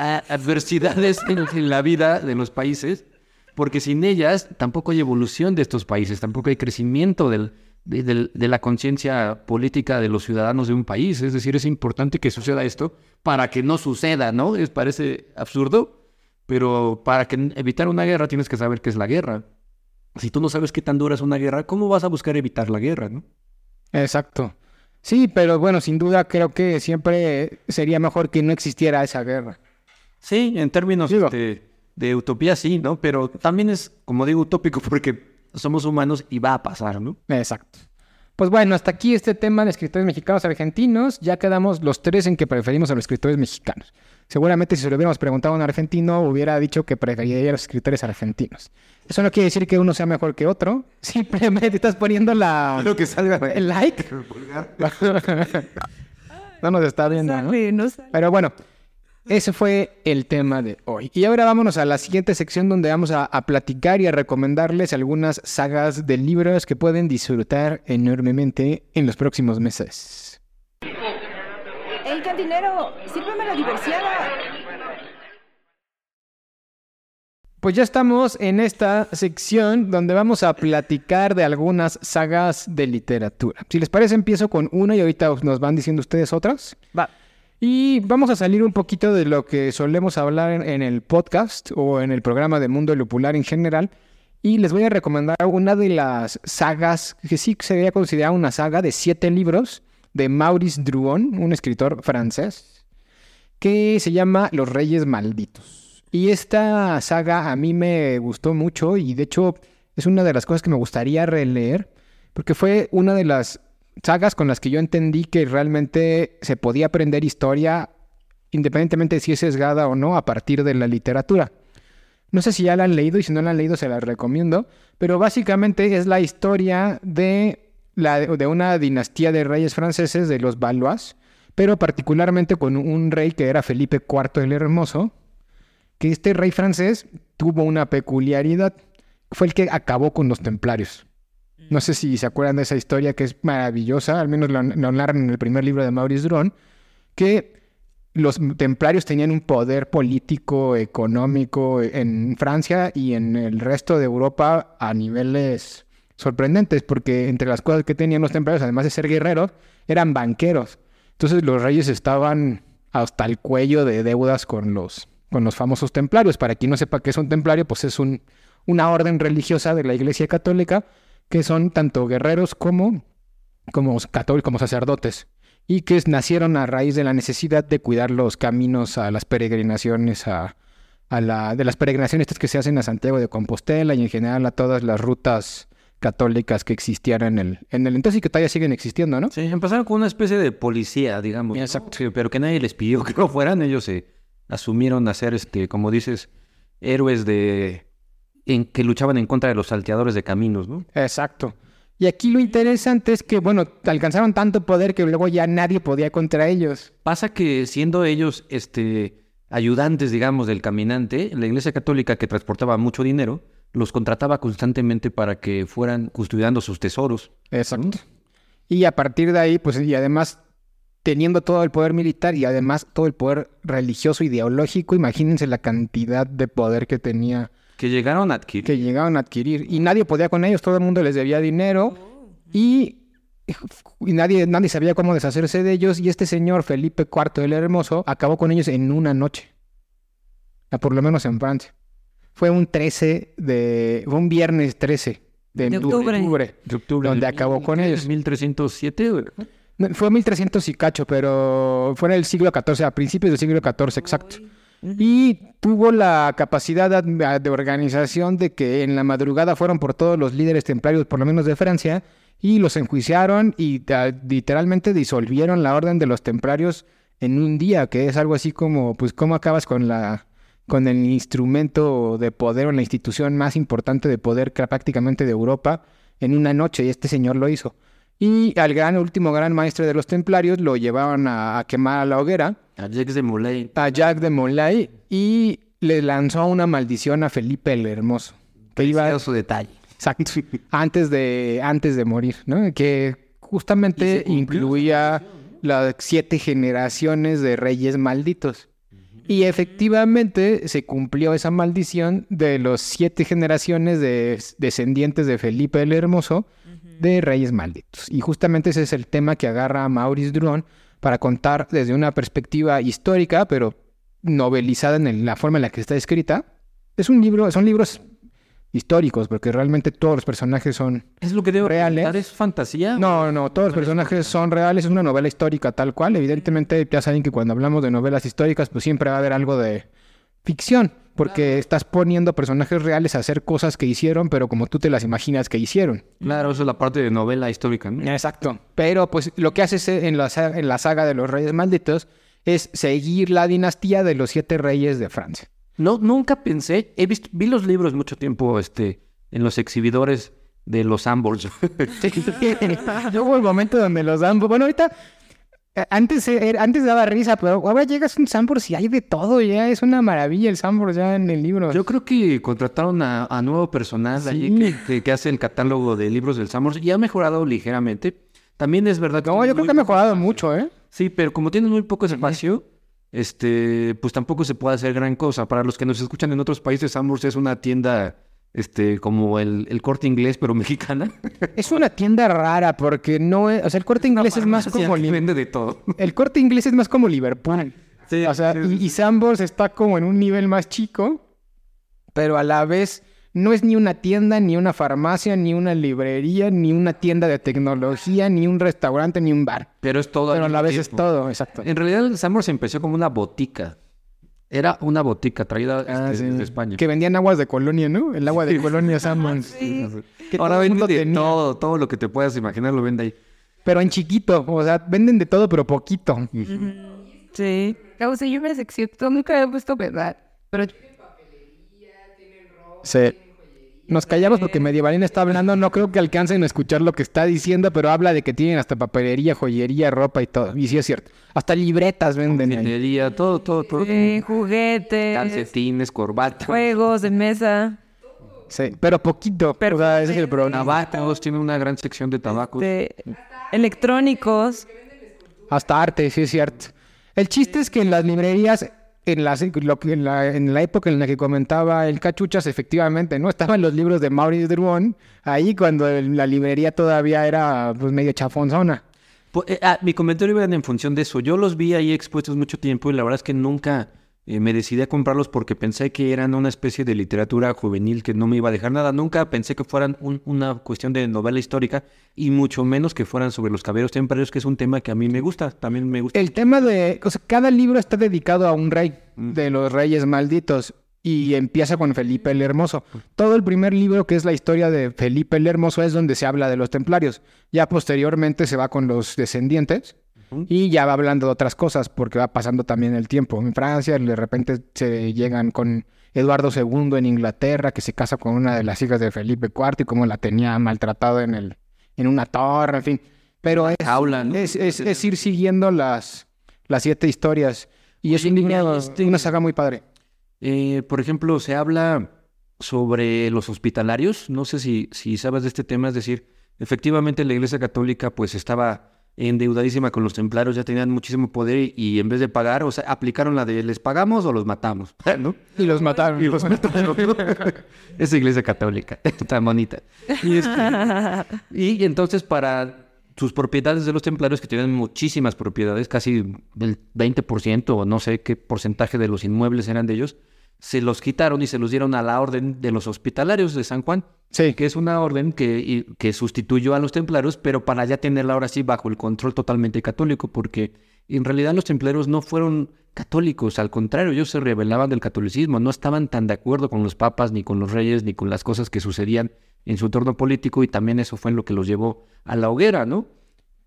adversidades en, la vida de los países, porque sin ellas tampoco hay evolución de estos países, tampoco hay crecimiento del, de, la conciencia política de los ciudadanos de un país. Es decir, es importante que suceda esto para que no suceda, ¿no? Es, parece absurdo, pero para que evitar una guerra tienes que saber qué es la guerra. Si tú no sabes qué tan dura es una guerra, ¿cómo vas a buscar evitar la guerra, no? Exacto. Sí, pero bueno, sin duda creo que siempre sería mejor que no existiera esa guerra. Sí, en términos de, de, utopía sí, ¿no? Pero también es, como digo, utópico porque somos humanos y va a pasar, ¿no? Exacto. Pues bueno, hasta aquí este tema de escritores mexicanos argentinos. Ya quedamos los tres en que preferimos a los escritores mexicanos. Seguramente si se lo hubiéramos preguntado a un argentino, hubiera dicho que preferiría a los escritores argentinos. Eso no quiere decir que uno sea mejor que otro. Simplemente estás poniendo la... Lo que salga. El like. no nos está viendo, ¿no? Pero bueno, ese fue el tema de hoy. Y ahora vámonos a la siguiente sección donde vamos a, a, platicar y a recomendarles algunas sagas de libros que pueden disfrutar enormemente en los próximos meses. ¡El cantinero! ¡Sírveme la diversiada! Pues ya estamos en esta sección donde vamos a platicar de algunas sagas de literatura. Si les parece, empiezo con una y ahorita nos van diciendo ustedes otras. Va. Y vamos a salir un poquito de lo que solemos hablar en, el podcast o en el programa de Mundo Lupular en general. Y les voy a recomendar una de las sagas que sí sería considerada una saga de siete libros de Maurice Druon, un escritor francés, que se llama Los Reyes Malditos. Y esta saga a mí me gustó mucho y de hecho es una de las cosas que me gustaría releer, porque fue una de las sagas con las que yo entendí que realmente se podía aprender historia independientemente de si es sesgada o no a partir de la literatura. No sé si ya la han leído y si no la han leído se la recomiendo, pero básicamente es la historia de de una dinastía de reyes franceses, de los Valois, pero particularmente con un rey que era Felipe IV el Hermoso, que este rey francés tuvo una peculiaridad, fue el que acabó con los templarios. No sé si se acuerdan de esa historia que es maravillosa, al menos lo, narran en el primer libro de Maurice Dron, que los templarios tenían un poder político, económico en Francia y en el resto de Europa a niveles sorprendentes, porque entre las cosas que tenían los templarios, además de ser guerreros, eran banqueros. Entonces los reyes estaban hasta el cuello de deudas con los, con los famosos templarios. Para quien no sepa qué es un templario, pues es un, una orden religiosa de la Iglesia Católica que son tanto guerreros como, como católicos, como sacerdotes, y que nacieron a raíz de la necesidad de cuidar los caminos a las peregrinaciones a, a la, de las peregrinaciones que se hacen a Santiago de Compostela y en general a todas las rutas católicas que existían en el, en el entonces y que todavía siguen existiendo, ¿no? Sí, empezaron con una especie de policía, digamos. Exacto. pero que nadie les pidió que no fueran, ellos se asumieron a ser, este, como dices, héroes de en, que luchaban en contra de los salteadores de caminos, ¿no? Exacto. Y aquí lo interesante es que, bueno, alcanzaron tanto poder que luego ya nadie podía contra ellos. Pasa que siendo ellos, este, ayudantes, digamos, del caminante, la Iglesia Católica que transportaba mucho dinero, los contrataba constantemente para que fueran custodiando sus tesoros. Exacto. Y a partir de ahí, pues, y además teniendo todo el poder militar y además todo el poder religioso ideológico, imagínense la cantidad de poder que tenía Que llegaron a adquirir. que llegaron a adquirir y nadie podía con ellos, todo el mundo les debía dinero y, y nadie, nadie sabía cómo deshacerse de ellos y este señor Felipe IV el Hermoso acabó con ellos en una noche, Ah, por lo menos en Francia. Fue un 13 de, fue un viernes 13 de, De octubre, octubre. de octubre. donde acabó con ellos. 1307, güey. No, Fue 1300 y cacho, pero fue en el siglo XIV, a principios del siglo XIV, exacto. Y tuvo la capacidad de, de organización de que en la madrugada fueron por todos los líderes templarios, por lo menos de Francia, y los enjuiciaron y ta- literalmente disolvieron la orden de los templarios en un día, que es algo así como, pues, ¿cómo acabas con la con el instrumento de poder o la institución más importante de poder prácticamente de Europa en una noche? Y este señor lo hizo. Y al gran último gran maestre de los templarios lo llevaban a, a quemar a la hoguera A Jacques de Molay. a Jacques de Molay y le lanzó una maldición a Felipe el Hermoso. Que iba, su detalle. exacto, antes de, antes de morir, ¿no? Que justamente incluía las siete generaciones de reyes malditos. Y efectivamente se cumplió esa maldición de los siete generaciones de descendientes de Felipe el Hermoso de reyes malditos. Y justamente ese es el tema que agarra a Maurice Druon para contar desde una perspectiva histórica, pero novelizada en la forma en la que está escrita. Es un libro, son libros históricos, porque realmente todos los personajes son... Es lo que debo Reales. preguntar, ¿Es fantasía? No, no, todos los personajes son reales, es una novela histórica tal cual. Evidentemente, ya saben que cuando hablamos de novelas históricas, pues siempre va a haber algo de ficción, porque estás poniendo personajes reales a hacer cosas que hicieron, pero como tú te las imaginas que hicieron. Claro, eso es la parte de novela histórica, ¿no? Exacto. Pero pues lo que haces en la, sa- en la saga de los Reyes Malditos es seguir la dinastía de los siete reyes de Francia. No, nunca pensé, he visto, vi los libros mucho tiempo, este, en los exhibidores de los Ambors. Luego el momento donde los dan. Bueno, ahorita. Eh, Antes, era- antes daba risa, pero ahora llegas a un Sambors y hay de todo, ya es una maravilla el Sambors ya en el libro. Yo creo que contrataron a, a nuevo personal allí que, que- que hace el catálogo de libros del Sambors y ha mejorado ligeramente. También es verdad que... no, yo creo que ha mejorado espacio. mucho, ¿eh? Sí, pero como tienen muy poco espacio, este, pues tampoco se puede hacer gran cosa. Para los que nos escuchan en otros países, Sambors es una tienda, este, como el, el corte inglés, pero mexicana. Es una tienda rara porque no es. O sea, el corte inglés es más como. vende de todo. El corte inglés es más como Liverpool. Sí, O sea, sí, y, sí. y Sambors está como en un nivel más chico, pero a la vez no es ni una tienda, ni una farmacia, ni una librería, ni una tienda de tecnología, ni un restaurante, ni un bar. Pero es todo. Pero a la vez es todo, exacto. En realidad, el Sambors empezó como una botica. Era una botica traída Ah, este, sí. desde España. Que vendían aguas de colonia, ¿no? El agua de colonia Sambors. Que Ahora todo el vende mundo de tenía. todo, todo lo que te puedas imaginar lo vende ahí. Pero en chiquito, o sea, venden de todo, pero poquito. Sí. Causa, yo me sección, nunca he puesto verdad, pero Sí. Nos callamos porque Medievalina está hablando, no creo que alcancen a escuchar lo que está diciendo, pero habla de que tienen hasta papelería, joyería, ropa y todo. Y sí es cierto. Hasta libretas venden. Minería, todo, todo, todo. Sí, juguetes, Calcetines, corbata. juegos de mesa, Sí, pero poquito. Pero- o sea, ese es el problema. Tabacos, tiene una gran sección de tabacos. de electrónicos. Hasta arte, sí es cierto. El chiste es que en las librerías, en, la, en la época en la que comentaba el Cachuchas, efectivamente, ¿no? Estaban los libros de Maurice Druon, ahí cuando la librería todavía era pues medio chafonzona. Ah, mi comentario iba en función de eso. Yo los vi ahí expuestos mucho tiempo y la verdad es que nunca eh, me decidí a comprarlos porque pensé que eran una especie de literatura juvenil que no me iba a dejar nada. Nunca pensé que fueran un- una cuestión de novela histórica y mucho menos que fueran sobre los caballeros templarios, que es un tema que a mí me gusta. También me gusta. El tema de, o sea, cada libro está dedicado a un rey de los reyes malditos y empieza con Felipe el Hermoso. Todo el primer libro, que es la historia de Felipe el Hermoso, es donde se habla de los templarios. Ya posteriormente se va con los descendientes y ya va hablando de otras cosas porque va pasando también el tiempo. En Francia de repente se llegan con Eduardo II en Inglaterra, que se casa con una de las hijas de Felipe IV y cómo la tenía maltratado en, el, en una torre, en fin. Pero es, jaula, ¿no? es, es- es ir siguiendo las, las siete historias. Y es un libro- este- una saga muy padre. Eh, por ejemplo, se habla sobre los hospitalarios. No sé si, si sabes de este tema, es decir, efectivamente la Iglesia Católica pues estaba endeudadísima con los templarios, ya tenían muchísimo poder y en vez de pagar, o sea, aplicaron la de les pagamos o los matamos, ¿no? Y los mataron. Y los mataron. Esa iglesia católica, tan bonita. Y, este- y entonces para sus propiedades de los templarios, que tenían muchísimas propiedades, casi el 20% o no sé qué porcentaje de los inmuebles eran de ellos, se los quitaron y se los dieron a la orden de los hospitalarios de San Juan, Sí. que es una orden que, y- que sustituyó a los templarios, pero para ya tenerla ahora sí bajo el control totalmente católico, porque en realidad los templarios no fueron católicos, al contrario, ellos se rebelaban del catolicismo, no estaban tan de acuerdo con los papas, ni con los reyes, ni con las cosas que sucedían en su entorno político, y también eso fue lo que los llevó a la hoguera, ¿no?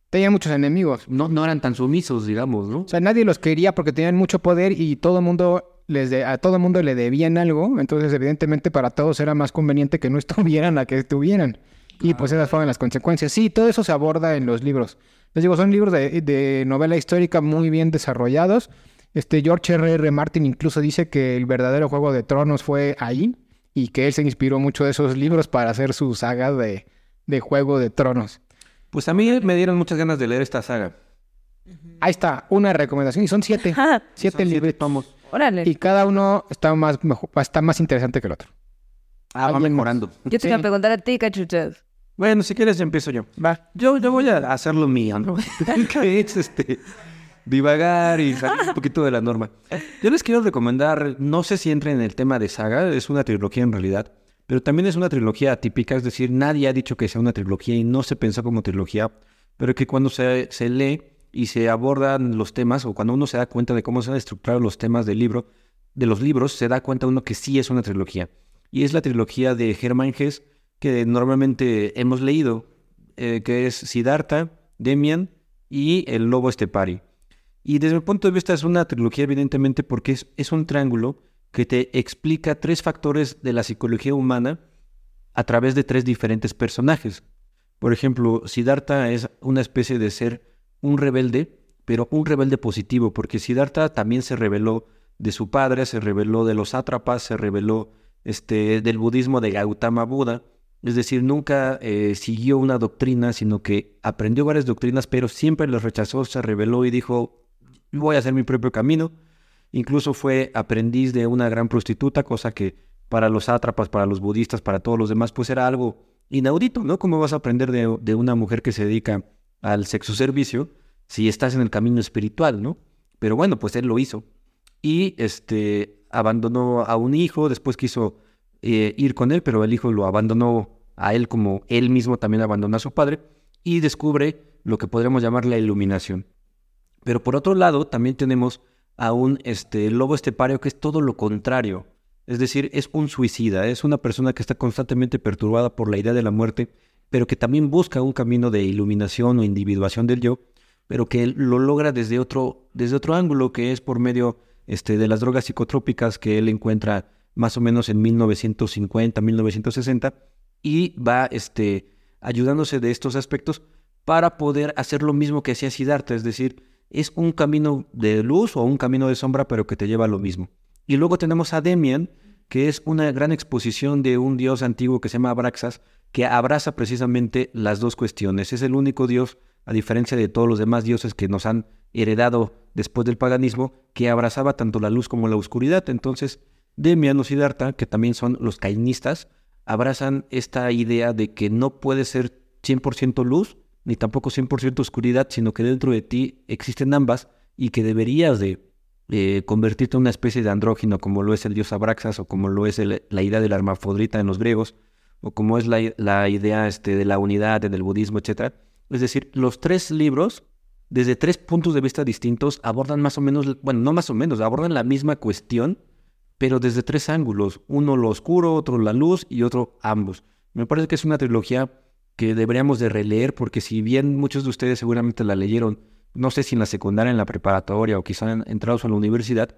Tenían muchos enemigos. No, no eran tan sumisos, digamos, ¿no? O sea, nadie los quería porque tenían mucho poder y todo mundo les de- a todo mundo le debían algo. Entonces, evidentemente, para todos era más conveniente que no estuvieran a que estuvieran. Y pues esas fueron las consecuencias. Sí, todo eso se aborda en los libros. Les digo, son libros de, de novela histórica muy bien desarrollados. Este George R. R. Martin incluso dice que el verdadero Juego de Tronos fue ahí y que él se inspiró mucho de esos libros para hacer su saga de, de Juego de Tronos. Pues a mí me dieron muchas ganas de leer esta saga. Ahí está, una recomendación. Y son siete. Siete libros. Órale. Y cada uno está más, mejo- está más interesante que el otro. Ah, va mejorando. Yo te iba a preguntar a ti, cachuchas. Bueno, si quieres empiezo yo. Va. Yo, yo voy a hacer lo mío, ¿no? que es este divagar y salir un poquito de la norma. Yo les quiero recomendar, no sé si entra en el tema de saga, es una trilogía en realidad, pero también es una trilogía atípica, es decir, nadie ha dicho que sea una trilogía y no se pensó como trilogía, pero que cuando se, se lee y se abordan los temas, o cuando uno se da cuenta de cómo se han estructurado los temas del libro, de los libros, se da cuenta uno que sí es una trilogía. Y es la trilogía de Germán Hesse, que normalmente hemos leído, eh, que es Siddhartha, Demian y el lobo Estepari. Y desde mi punto de vista es una trilogía evidentemente porque es, es un triángulo que te explica tres factores de la psicología humana a través de tres diferentes personajes. Por ejemplo, Siddhartha es una especie de ser un rebelde, pero un rebelde positivo, porque Siddhartha también se rebeló de su padre, se rebeló de los sátrapas, se rebeló este, del budismo de Gautama Buda. Es decir, nunca eh, siguió una doctrina, sino que aprendió varias doctrinas, pero siempre las rechazó, se rebeló y dijo, voy a hacer mi propio camino. Incluso fue aprendiz de una gran prostituta, cosa que para los sátrapas, para los budistas, para todos los demás, pues era algo inaudito, ¿no? ¿Cómo vas a aprender de, de una mujer que se dedica al sexo servicio si estás en el camino espiritual, ¿no? Pero bueno, pues él lo hizo. Y este abandonó a un hijo, después quiso eh, ir con él, pero el hijo lo abandonó a él como él mismo también abandonó a su padre y descubre lo que podríamos llamar la iluminación. Pero por otro lado, también tenemos a un este, lobo estepario que es todo lo contrario. Es decir, es un suicida, es una persona que está constantemente perturbada por la idea de la muerte, pero que también busca un camino de iluminación o individuación del yo, pero que lo logra desde otro, desde otro ángulo, que es por medio este, de las drogas psicotrópicas que él encuentra más o menos en 1950, 1960, y va este, ayudándose de estos aspectos para poder hacer lo mismo que hacía Siddhartha, es decir, es un camino de luz o un camino de sombra, pero que te lleva a lo mismo. Y luego tenemos a Demian, que es una gran exposición de un dios antiguo que se llama Abraxas, que abraza precisamente las dos cuestiones. Es el único dios, a diferencia de todos los demás dioses que nos han heredado después del paganismo, que abrazaba tanto la luz como la oscuridad. Entonces, Demian o Siddhartha, que también son los cainistas, abrazan esta idea de que no puede ser 100% luz ni tampoco 100% oscuridad, sino que dentro de ti existen ambas y que deberías de eh, convertirte en una especie de andrógino como lo es el dios Abraxas o como lo es la idea de la hermafrodita en los griegos o como es la, la idea este, de la unidad en el budismo, etc. Es decir, los tres libros, desde tres puntos de vista distintos, abordan más o menos, bueno, no más o menos, abordan la misma cuestión, pero desde tres ángulos. Uno lo oscuro, otro la luz y otro ambos. Me parece que es una trilogía que deberíamos de releer porque si bien muchos de ustedes seguramente la leyeron, no sé si en la secundaria, en la preparatoria o quizá en- entrados a la universidad,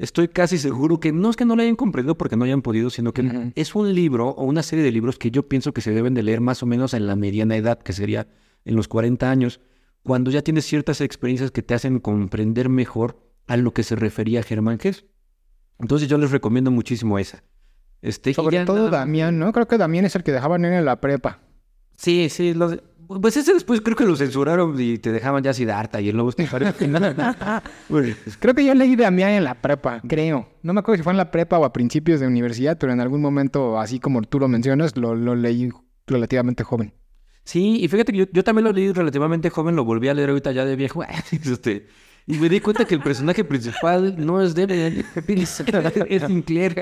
estoy casi seguro que no es que no la hayan comprendido porque no hayan podido, sino que es un libro o una serie de libros que yo pienso que se deben de leer más o menos en la mediana edad, que sería en los 40 años, cuando ya tienes ciertas experiencias que te hacen comprender mejor a lo que se refería Germán Hesse. Entonces yo les recomiendo muchísimo esa. Este, Sobre todo Damián, ¿no? Creo que Damián es el que dejaban en la prepa. Sí, sí. los- Pues ese después creo que lo censuraron y te dejaban ya Siddhartha y el lobo. Bueno, Creo que yo leí Damián en la prepa, creo. No me acuerdo si fue en la prepa o a principios de universidad, pero en algún momento, así como tú lo mencionas, lo, lo leí relativamente joven. Sí, y fíjate que yo, yo también lo leí relativamente joven, lo volví a leer ahorita ya de viejo. este, y me di cuenta que el personaje principal no es de él, es Sinclair.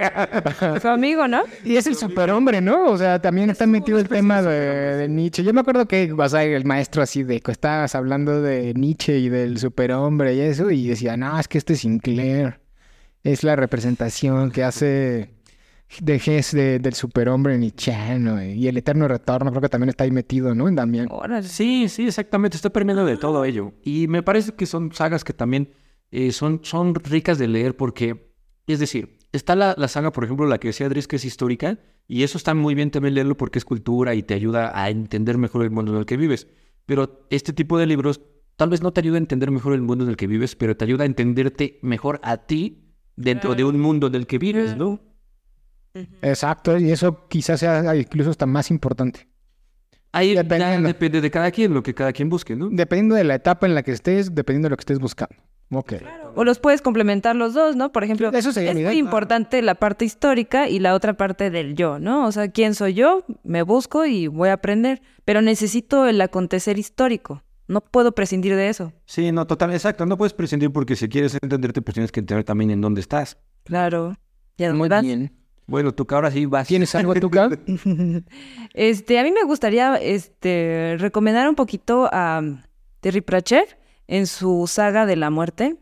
Su amigo, ¿no? Y es el superhombre, ¿no? O sea, también está metido el tema de, de Nietzsche. Yo me acuerdo que, o sea, el maestro así de que estabas hablando de Nietzsche y del superhombre y eso, y decía, no, es que este Sinclair es la representación que hace de Hess de- del superhombre nietzscheano y el eterno retorno, creo que también está ahí metido, ¿no? En Damián. Órale. Sí, sí, exactamente. Está permeando de todo ello. Y me parece que son sagas que también eh, son, son ricas de leer porque, es decir, está la, la saga, por ejemplo, la que decía Dries, que es histórica, y eso está muy bien también leerlo porque es cultura y te ayuda a entender mejor el mundo en el que vives. Pero este tipo de libros tal vez no te ayuda a entender mejor el mundo en el que vives, pero te ayuda a entenderte mejor a ti dentro de un mundo en el que vives, ¿no? Exacto, y eso quizás sea incluso hasta más importante. Ahí ya Dependiendo. depende de cada quien, lo que cada quien busque, ¿no? Dependiendo de la etapa en la que estés, dependiendo de lo que estés buscando. Ok. O los puedes complementar los dos, ¿no? Por ejemplo, Eso sería es muy idea. importante la parte histórica y la otra parte del yo, ¿no? O sea, ¿quién soy yo? Me busco y voy a aprender, pero necesito el acontecer histórico. No puedo prescindir de eso. Sí, no, total, exacto. No puedes prescindir porque si quieres entenderte, pues tienes que entender también en dónde estás. Claro. ¿Y a dónde Muy vas? bien. Bueno, tú que ahora sí vas. ¿Tienes algo Kat? Este, a mí me gustaría este, recomendar un poquito a Terry Pratchett en su saga de la muerte,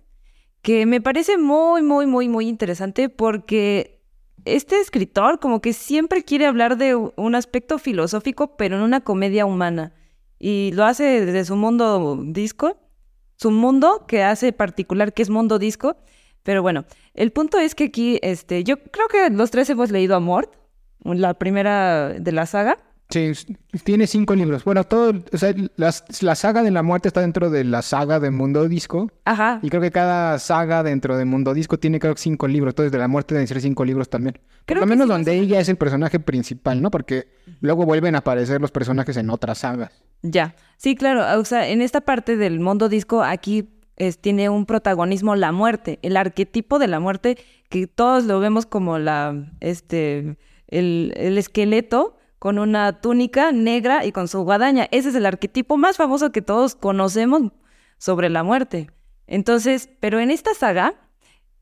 que me parece muy, muy, muy, muy interesante porque este escritor como que siempre quiere hablar de un aspecto filosófico, pero en una comedia humana. Y lo hace desde su mundo disco, su mundo que hace particular, que es mundo disco. Pero bueno, el punto es que aquí, este, yo creo que los tres hemos leído a Mort, la primera de la saga. Sí, tiene cinco libros. Bueno, todo, o sea, las- la saga de la muerte está dentro de la saga de Mundo Disco. Ajá. Y creo que cada saga dentro de Mundo Disco tiene creo que cinco libros. Entonces de la muerte deben ser cinco libros también. Por Creo lo que menos sí, donde ella es el personaje principal, ¿no? Porque luego vuelven a aparecer los personajes en otras sagas. Ya. Sí, claro. O sea, en esta parte del mundo disco, aquí es- tiene un protagonismo la muerte, el arquetipo de la muerte, que todos lo vemos como la, este, el, el esqueleto con una túnica negra y con su guadaña. Ese es el arquetipo más famoso que todos conocemos sobre la muerte. Entonces, pero en esta saga,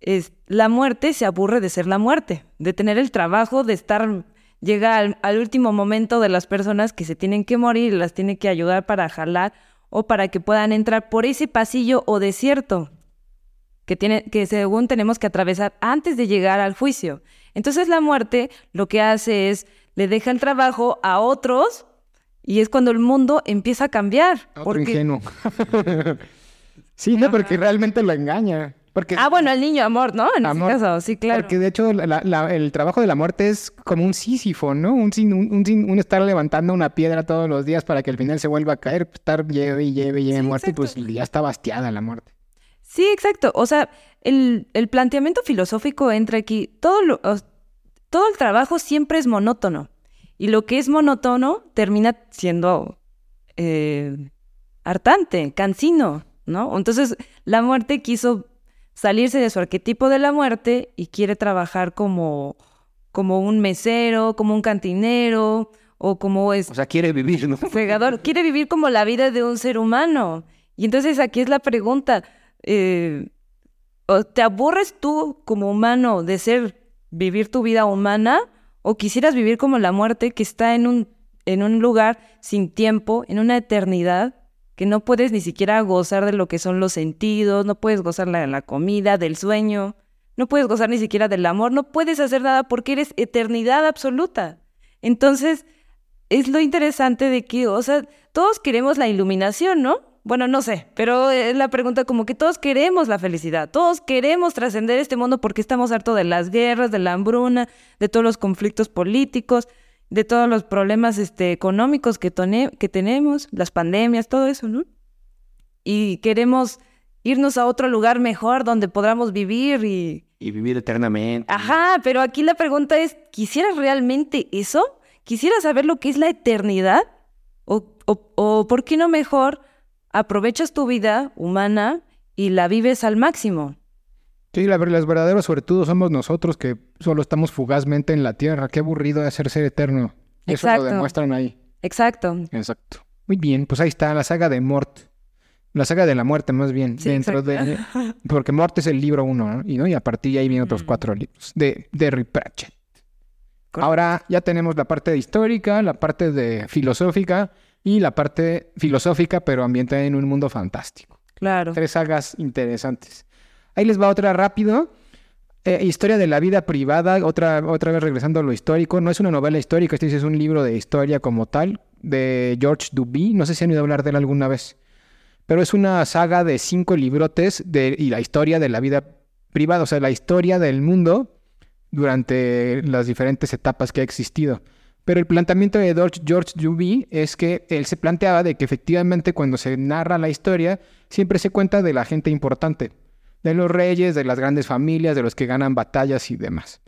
es, la muerte se aburre de ser la muerte, de tener el trabajo, de estar, llega al, al último momento de las personas que se tienen que morir y las tiene que ayudar para jalar o para que puedan entrar por ese pasillo o desierto que, tiene, que según tenemos que atravesar antes de llegar al juicio. Entonces la muerte lo que hace es, le deja el trabajo a otros y es cuando el mundo empieza a cambiar. Otro porque- ingenuo. sí, no, porque realmente lo engaña. Porque, Ah, bueno, el niño amor, ¿no? En Amor. ese caso, sí, claro. porque de hecho la- la- el trabajo de la muerte es como un sísifo, ¿no? Un, sin- un, un sin- un estar levantando una piedra todos los días para que al final se vuelva a caer, estar lleve y lleve y lleve Sí, muerte y pues ya está bastiada la muerte. Sí, exacto. O sea, el, el planteamiento filosófico entra aquí. Todo, lo- todo el trabajo siempre es monótono. Y lo que es monótono termina siendo eh, hartante, cansino, ¿no? Entonces, la muerte quiso salirse de su arquetipo de la muerte y quiere trabajar como, como un mesero, como un cantinero o como es, O sea, quiere vivir, ¿no? fregador, quiere vivir como la vida de un ser humano. Y entonces aquí es la pregunta, eh, ¿o ¿te aburres tú como humano de ser, vivir tu vida humana? ¿O quisieras vivir como la muerte que está en un, en un lugar sin tiempo, en una eternidad, que no puedes ni siquiera gozar de lo que son los sentidos, no puedes gozar de la comida, del sueño, no puedes gozar ni siquiera del amor, no puedes hacer nada porque eres eternidad absoluta. Entonces, es lo interesante de que, o sea, todos queremos la iluminación, ¿no? Bueno, no sé, pero es la pregunta como que todos queremos la felicidad, todos queremos trascender este mundo porque estamos hartos de las guerras, de la hambruna, de todos los conflictos políticos, de todos los problemas este, económicos que, tone- que tenemos, las pandemias, todo eso, ¿no? Y queremos irnos a otro lugar mejor donde podamos vivir y, Y vivir eternamente. Ajá, pero aquí la pregunta es, ¿quisieras realmente eso? ¿Quisieras saber lo que es la eternidad? ¿O o, o ¿por qué no mejor aprovechas tu vida humana y la vives al máximo? Sí, la, los verdaderos sobre todo somos nosotros que solo estamos fugazmente en la tierra. Qué aburrido de hacer ser eterno. Eso Exacto. lo demuestran ahí. Exacto. Exacto. Muy bien, pues ahí está la saga de Mort. La saga de la muerte, más bien. Sí, dentro de. Porque Mort es el libro uno, ¿no? Y, ¿no? y a partir de ahí vienen otros Mm. cuatro libros de Derry Pratchett. Correcto. Ahora ya tenemos la parte histórica, la parte de filosófica y la parte filosófica, pero ambientada en un mundo fantástico. Claro. Tres sagas interesantes. Ahí les va otra rápido. Eh, historia de la vida privada, otra, otra vez regresando a lo histórico. No es una novela histórica, este es un libro de historia como tal, de George Duby. No sé si han oído hablar de él alguna vez. Pero es una saga de cinco librotes de, y la historia de la vida privada, o sea, la historia del mundo durante las diferentes etapas que ha existido. Pero el planteamiento de George, George Duby es que él se planteaba de que efectivamente cuando se narra la historia siempre se cuenta de la gente importante, de los reyes, de las grandes familias, de los que ganan batallas y demás.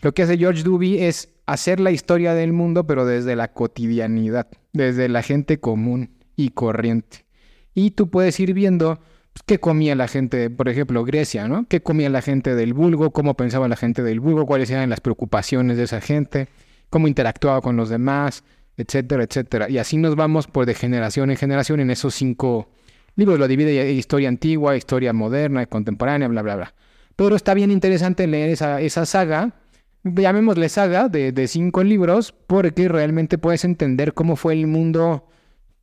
Lo que hace George Duby es hacer la historia del mundo pero desde la cotidianidad, desde la gente común y corriente. Y tú puedes ir viendo pues, qué comía la gente, por ejemplo, Grecia, ¿no? ¿Qué comía la gente del vulgo? ¿Cómo pensaba la gente del vulgo? ¿Cuáles eran las preocupaciones de esa gente? ¿Cómo interactuaba con los demás? Etcétera, etcétera. Y así nos vamos por de generación en generación en esos cinco libros. Lo divide en historia antigua, historia moderna, contemporánea, bla, bla, bla. Pero está bien interesante leer esa, esa saga, llamémosle saga, de, de cinco libros, porque realmente puedes entender cómo fue el mundo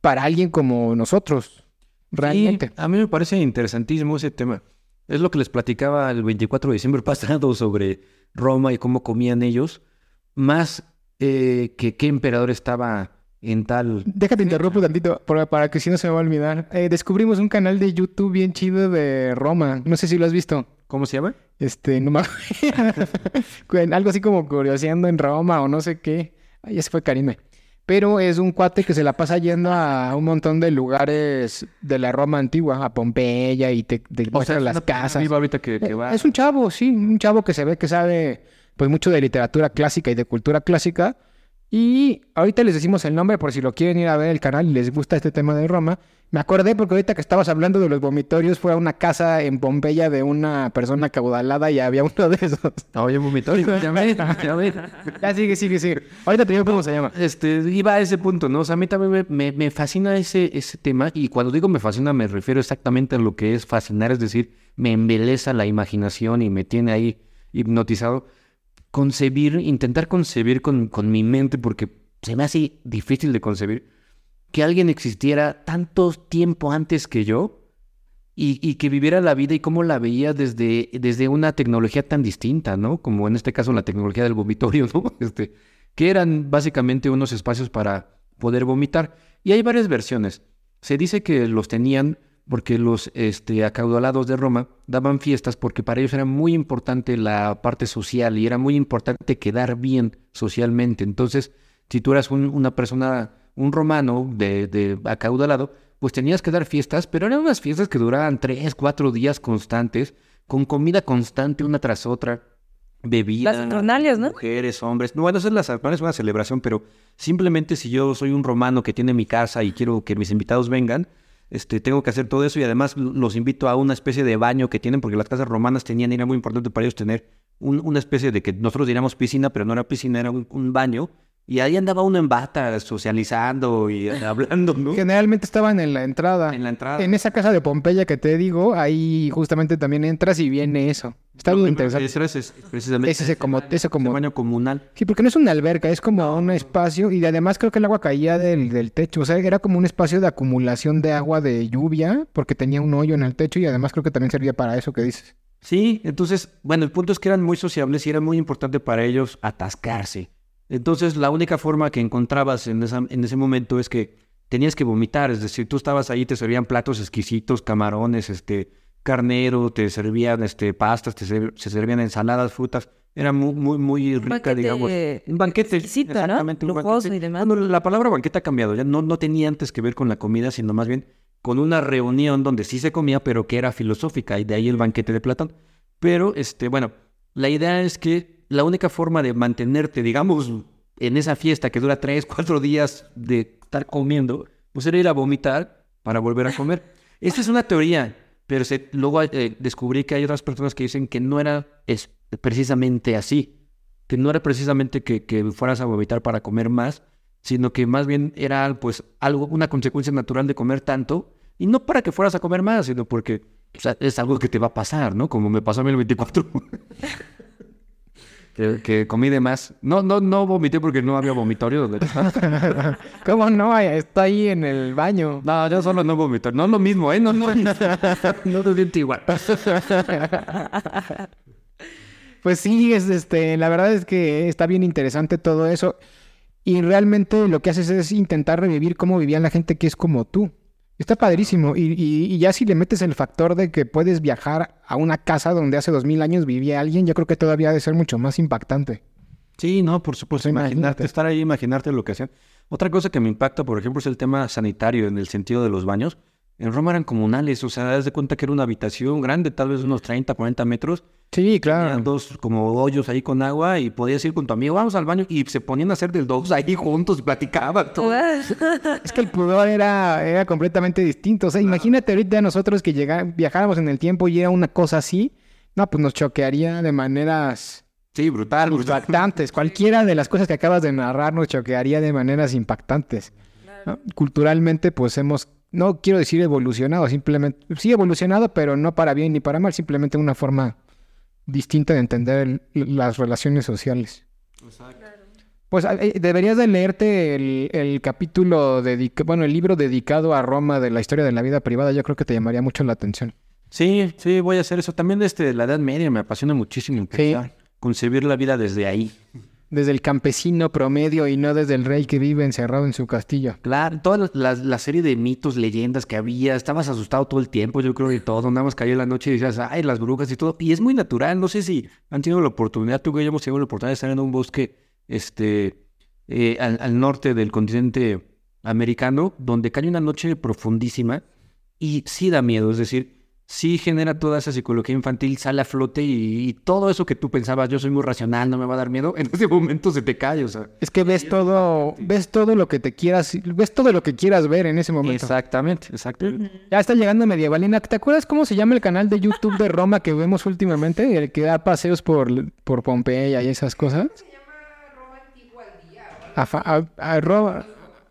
para alguien como nosotros, realmente. Sí, a mí me parece interesantísimo ese tema. Es lo que les platicaba el 24 de diciembre pasado sobre Roma y cómo comían ellos. Más eh, que qué emperador estaba en tal... Déjate interrumpo tantito para, para que si no se me va a olvidar. Eh, descubrimos un canal de YouTube bien chido de Roma. No sé si lo has visto. ¿Cómo se llama? Este, no me Algo así como curioseando en Roma o no sé qué. Ay, ese fue Karime. Pero es un cuate que se la pasa yendo a un montón de lugares de la Roma antigua, a Pompeya y te, te muestra es las casas. viva ahorita que, que Eh, va... Es un chavo, sí, un chavo que se ve que sabe pues mucho de literatura clásica y de cultura clásica. Y ahorita les decimos el nombre por si lo quieren ir a ver el canal y les gusta este tema de Roma. Me acordé porque ahorita que estabas hablando de los vomitorios fue a una casa en Pompeya de una persona caudalada y había uno de esos. Oye, vomitorio, ya ves, ya ves. Ya sigue, sigue, sigue. Ahorita te digo cómo se llama. Este, iba a ese punto, ¿no? O sea, a mí también me, me- me fascina ese, ese tema y cuando digo me fascina me refiero exactamente a lo que es fascinar, es decir, me embeleza la imaginación y me tiene ahí hipnotizado. Concebir, intentar concebir con, con mi mente, porque se me hace difícil de concebir, que alguien existiera tanto tiempo antes que yo y, y que viviera la vida y cómo la veía desde, desde una tecnología tan distinta, ¿no? Como en este caso la tecnología del vomitorio, ¿no? Este, que eran básicamente unos espacios para poder vomitar. Y hay varias versiones. Se dice que los tenían porque los este, acaudalados de Roma daban fiestas porque para ellos era muy importante la parte social y era muy importante quedar bien socialmente. Entonces, si tú eras un- una persona, un romano de, de acaudalado, pues tenías que dar fiestas, pero eran unas fiestas que duraban tres, cuatro días constantes, con comida constante una tras otra, bebida. Las ¿no? Mujeres, hombres. No, bueno, esa es la Saturnalia, es una celebración, pero simplemente si yo soy un romano que tiene mi casa y quiero que mis invitados vengan, este, tengo que hacer todo eso y además los invito a una especie de baño que tienen, porque las casas romanas tenían, era muy importante para ellos tener un- una especie de que nosotros diríamos piscina, pero no era piscina, era un, un baño. Y ahí andaba uno en bata, socializando y hablando, ¿no? Generalmente estaban en la entrada. En la entrada. En esa casa de Pompeya que te digo, ahí justamente también entras y viene eso. Está algo interesante. Ese es- precisamente Es ese como, ese como baño comunal. Sí, porque no es una alberca, es como un espacio y además creo que el agua caía del, del techo, o sea, era como un espacio de acumulación de agua de lluvia porque tenía un hoyo en el techo y además creo que también servía para eso que dices. Sí, entonces, bueno, el punto es que eran muy sociables y era muy importante para ellos atascarse. Entonces, la única forma que encontrabas en, esa- en ese momento es que tenías que vomitar, es decir, tú estabas ahí, te servían platos exquisitos, camarones, este, carnero, te servían este, pastas, te se servían ensaladas, frutas. Era muy, muy, muy rica, banquete digamos. Un banquete. exquisito, ¿no? exactamente, un Lujoso banquete. y demás. Bueno, la palabra banquete ha cambiado, ya no, no tenía antes que ver con la comida, sino más bien con una reunión donde sí se comía, pero que era filosófica, y de ahí el banquete de Platón. Pero, este, bueno, la idea es que la única forma de mantenerte, digamos, en esa fiesta que dura tres, cuatro días de estar comiendo, pues era ir a vomitar para volver a comer. Esta es una teoría, pero se- luego eh, descubrí que hay otras personas que dicen que no era es, precisamente así, que no era precisamente que, que fueras a vomitar para comer más, sino que más bien era pues algo, una consecuencia natural de comer tanto, y no para que fueras a comer más, sino porque o es algo que te va a pasar, ¿no? Como me pasó a mí el 24. que, que comí de más. No, no, no vomité porque no había vomitorio. donde- ¿Cómo no? Está ahí en el baño. No, yo solo no vomito. No es lo mismo, ¿eh? No, no, no te siento igual. Pues sí, es este, la verdad es que está bien interesante todo eso. Y realmente lo que haces es intentar revivir cómo vivía la gente que es como tú. Está padrísimo. Y, y- y ya si le metes el factor de que puedes viajar a una casa donde hace dos mil años vivía alguien, yo creo que todavía ha de ser mucho más impactante. Sí, no, por supuesto. Pues imagínate. estar ahí, imaginarte lo que hacían. Otra cosa que me impacta, por ejemplo, es el tema sanitario en el sentido de los baños. En Roma eran comunales, o sea, das de cuenta que era una habitación grande, tal vez unos 30, 40 metros. Sí, claro. Tenían dos como hoyos ahí con agua y podías ir con tu amigo, vamos al baño y se ponían a hacer del dos ahí juntos y platicaban. todo. Es que el pudor era, era completamente distinto. O sea, imagínate ahorita nosotros que viajáramos en el tiempo y era una cosa así. No, pues nos choquearía de maneras Sí, brutal, brutal. impactantes. Cualquiera de las cosas que acabas de narrar nos choquearía de maneras impactantes. ¿no? Culturalmente, pues hemos, no quiero decir evolucionado, simplemente, sí evolucionado, pero no para bien ni para mal, simplemente una forma distinta de entender el- las relaciones sociales. Pues eh, deberías de leerte el, el capítulo, dedica- bueno, el libro dedicado a Roma de la historia de la vida privada, yo creo que te llamaría mucho la atención. Sí, sí, voy a hacer eso. También este, la Edad Media me apasiona muchísimo. empezar, Concebir la vida desde ahí. Desde el campesino promedio y no desde el rey que vive encerrado en su castillo. Claro, toda la, la- serie de mitos, leyendas que había, estabas asustado todo el tiempo, yo creo, de todo. Nada más en la noche y decías, ay, las brujas y todo. Y es muy natural. No sé si han tenido la oportunidad, tú que yo hemos tenido la oportunidad de estar en un bosque este, eh, al, al norte del continente americano, donde cae una noche profundísima y sí da miedo. Es decir, sí genera toda esa psicología infantil, sale a flote y, y todo eso que tú pensabas, yo soy muy racional, no me va a dar miedo, en ese momento se te cae, o sea. Es que ves todo, ves todo lo que te quieras, ves todo lo que quieras ver en ese momento. Exactamente, exactamente. Ya está llegando Medievalina. ¿Te acuerdas cómo se llama el canal de YouTube de Roma que vemos últimamente? El que da paseos por, por Pompeya y esas cosas. Afa- a- a- Ro-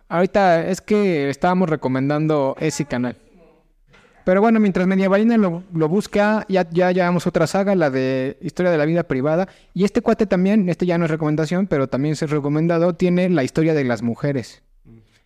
ahorita es que estábamos recomendando ese canal. Pero bueno, mientras Medievalina lo, lo busca, ya, ya llevamos otra saga, la de Historia de la Vida Privada. Y este cuate también, este ya no es recomendación, pero también se recomendado, tiene la historia de las mujeres.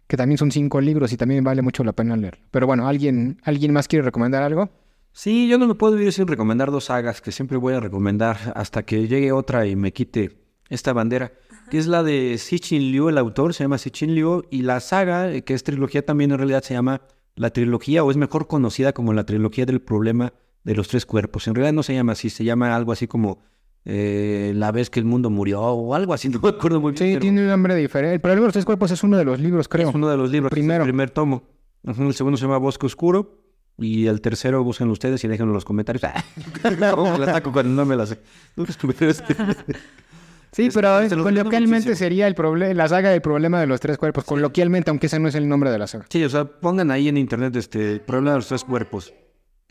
Que también son cinco libros y también vale mucho la pena leer. Pero bueno, ¿alguien, ¿alguien más quiere recomendar algo? Sí, yo no me puedo ir sin recomendar dos sagas que siempre voy a recomendar hasta que llegue otra y me quite esta bandera, que es la de Sichin Liu, el autor se llama Sichin Liu, y la saga, eh, que es trilogía también en realidad se llama la trilogía, o es mejor conocida como la trilogía del problema de los tres cuerpos. En realidad no se llama así, se llama algo así como eh, la vez que el mundo murió o algo así, no me acuerdo muy bien. Sí, pero tiene un nombre diferente. El problema de los tres cuerpos es uno de los libros, creo. Es uno de los libros, Primero. el primer tomo. El segundo se llama Bosque Oscuro. Y el tercero, búsquenlo ustedes y déjenlo en los comentarios. no, la saco cuando no me la sé. Pero es- Sí, pero coloquialmente sería el la saga del problema de los tres cuerpos. Coloquialmente, aunque ese no es el nombre de la saga. Sí, o sea, pongan ahí en internet este problema de los tres cuerpos.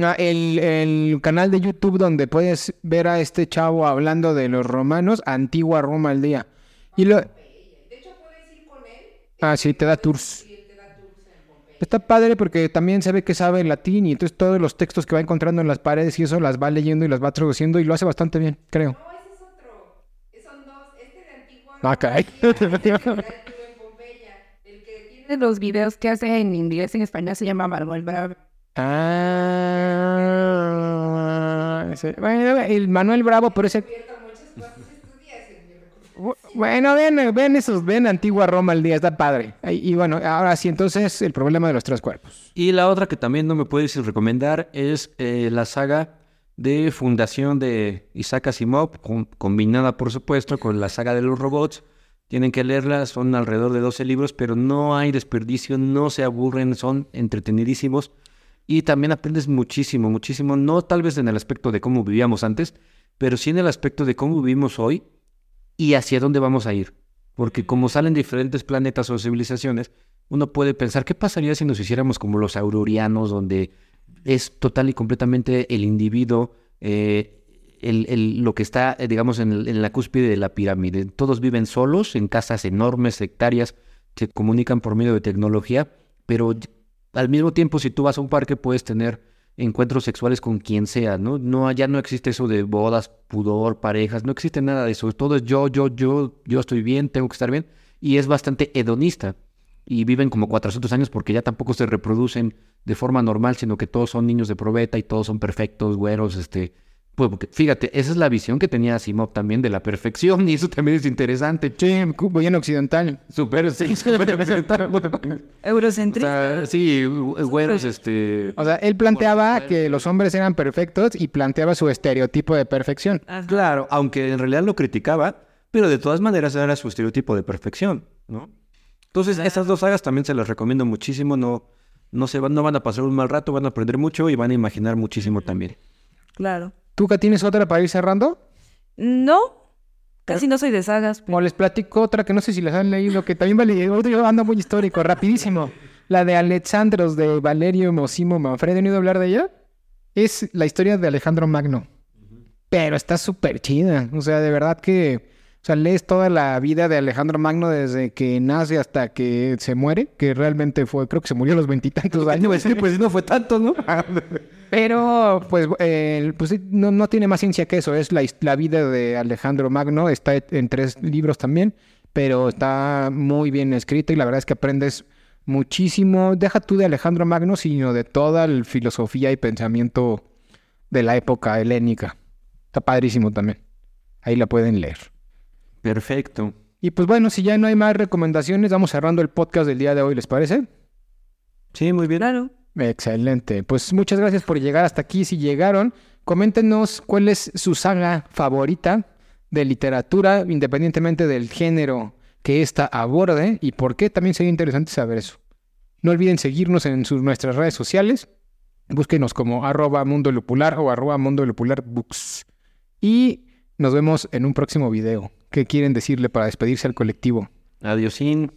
Ah, el, el canal de YouTube donde puedes ver a este chavo hablando de los romanos, Antigua Roma al día. Y lo... Ah, sí, te da tours. Está padre porque también se ve que sabe latín y entonces todos los textos que va encontrando en las paredes y eso las va leyendo y las va traduciendo y lo hace bastante bien, creo. Ah, caray. De los videos que hace en inglés y en español se llama Manuel Bravo. Ah, ese- bueno, el Manuel Bravo, pero ese... Bu- Bueno, ven, ven esos, ven Antigua Roma al día, está padre. Y, y bueno, ahora sí, entonces el problema de los tres cuerpos. Y la otra que también no me puedes recomendar es eh, la saga de Fundación de Isaac Asimov, com- combinada por supuesto con la saga de los robots. Tienen que leerla, son alrededor de 12 libros, pero no hay desperdicio, no se aburren, son entretenidísimos. Y también aprendes muchísimo, muchísimo, no tal vez en el aspecto de cómo vivíamos antes, pero sí en el aspecto de cómo vivimos hoy y hacia dónde vamos a ir. Porque como salen diferentes planetas o civilizaciones, uno puede pensar, ¿qué pasaría si nos hiciéramos como los aurorianos, donde es total y completamente el individuo, eh, el, el- lo que está, eh, digamos, en, el- en la cúspide de la pirámide? Todos viven solos, en casas enormes, hectáreas, se comunican por medio de tecnología, pero al mismo tiempo, si tú vas a un parque, puedes tener encuentros sexuales con quien sea, ¿no? no ya no existe eso de bodas, pudor, parejas, no existe nada de eso. Todo es yo, yo, yo, yo estoy bien, tengo que estar bien. Y es bastante hedonista. Y viven como 400 años porque ya tampoco se reproducen de forma normal, sino que todos son niños de probeta y todos son perfectos, güeros, este... Pues porque, fíjate, esa es la visión que tenía Asimov también de la perfección y eso también es interesante. Sí, bien occidental. Super, sí, súper o Eurocentrista. sea, sí, gü- güeros, este... O sea, él planteaba que los hombres eran perfectos y planteaba su estereotipo de perfección. Claro, aunque en realidad lo criticaba, pero de todas maneras era su estereotipo de perfección, ¿no? Entonces, estas dos sagas también se las recomiendo muchísimo, no, no, se van, no van a pasar un mal rato, van a aprender mucho y van a imaginar muchísimo también. Claro. ¿Tú, Kat, tienes otra para ir cerrando? No, casi no soy de sagas. Como les platico otra que no sé si las han leído, que también vale, otro anda muy histórico, rapidísimo. La de Alexandros de Valerio Mosimo Manfredo. ¿Han oído hablar de ella? Es la historia de Alejandro Magno. Pero está súper chida. O sea, de verdad que... O sea, lees toda la vida de Alejandro Magno desde que nace hasta que se muere, que realmente fue, creo que se murió a los veintitantos años. pues no fue tanto, ¿no? Pero, pues, eh, pues no, no tiene más ciencia que eso. Es la, la vida de Alejandro Magno. Está en tres libros también, pero está muy bien escrita y la verdad es que aprendes muchísimo. Deja tú de Alejandro Magno, sino de toda la filosofía y pensamiento de la época helénica. Está padrísimo también. Ahí la pueden leer. Perfecto. Y pues bueno, si ya no hay más recomendaciones, vamos cerrando el podcast del día de hoy, ¿les parece? Sí, muy bien. Claro. Excelente. Pues muchas gracias por llegar hasta aquí. Si llegaron, coméntenos cuál es su saga favorita de literatura, independientemente del género que ésta aborde y por qué. También sería interesante saber eso. No olviden seguirnos en sus, nuestras redes sociales. Búsquenos como arroba mundo lupular o arroba mundo lupular books. Y nos vemos en un próximo video. ¿Qué quieren decirle para despedirse al colectivo? Adiosín.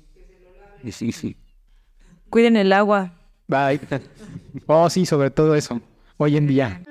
Y sí, sí. Cuiden el agua. Bye. Oh, sí, sobre todo eso. Hoy en día.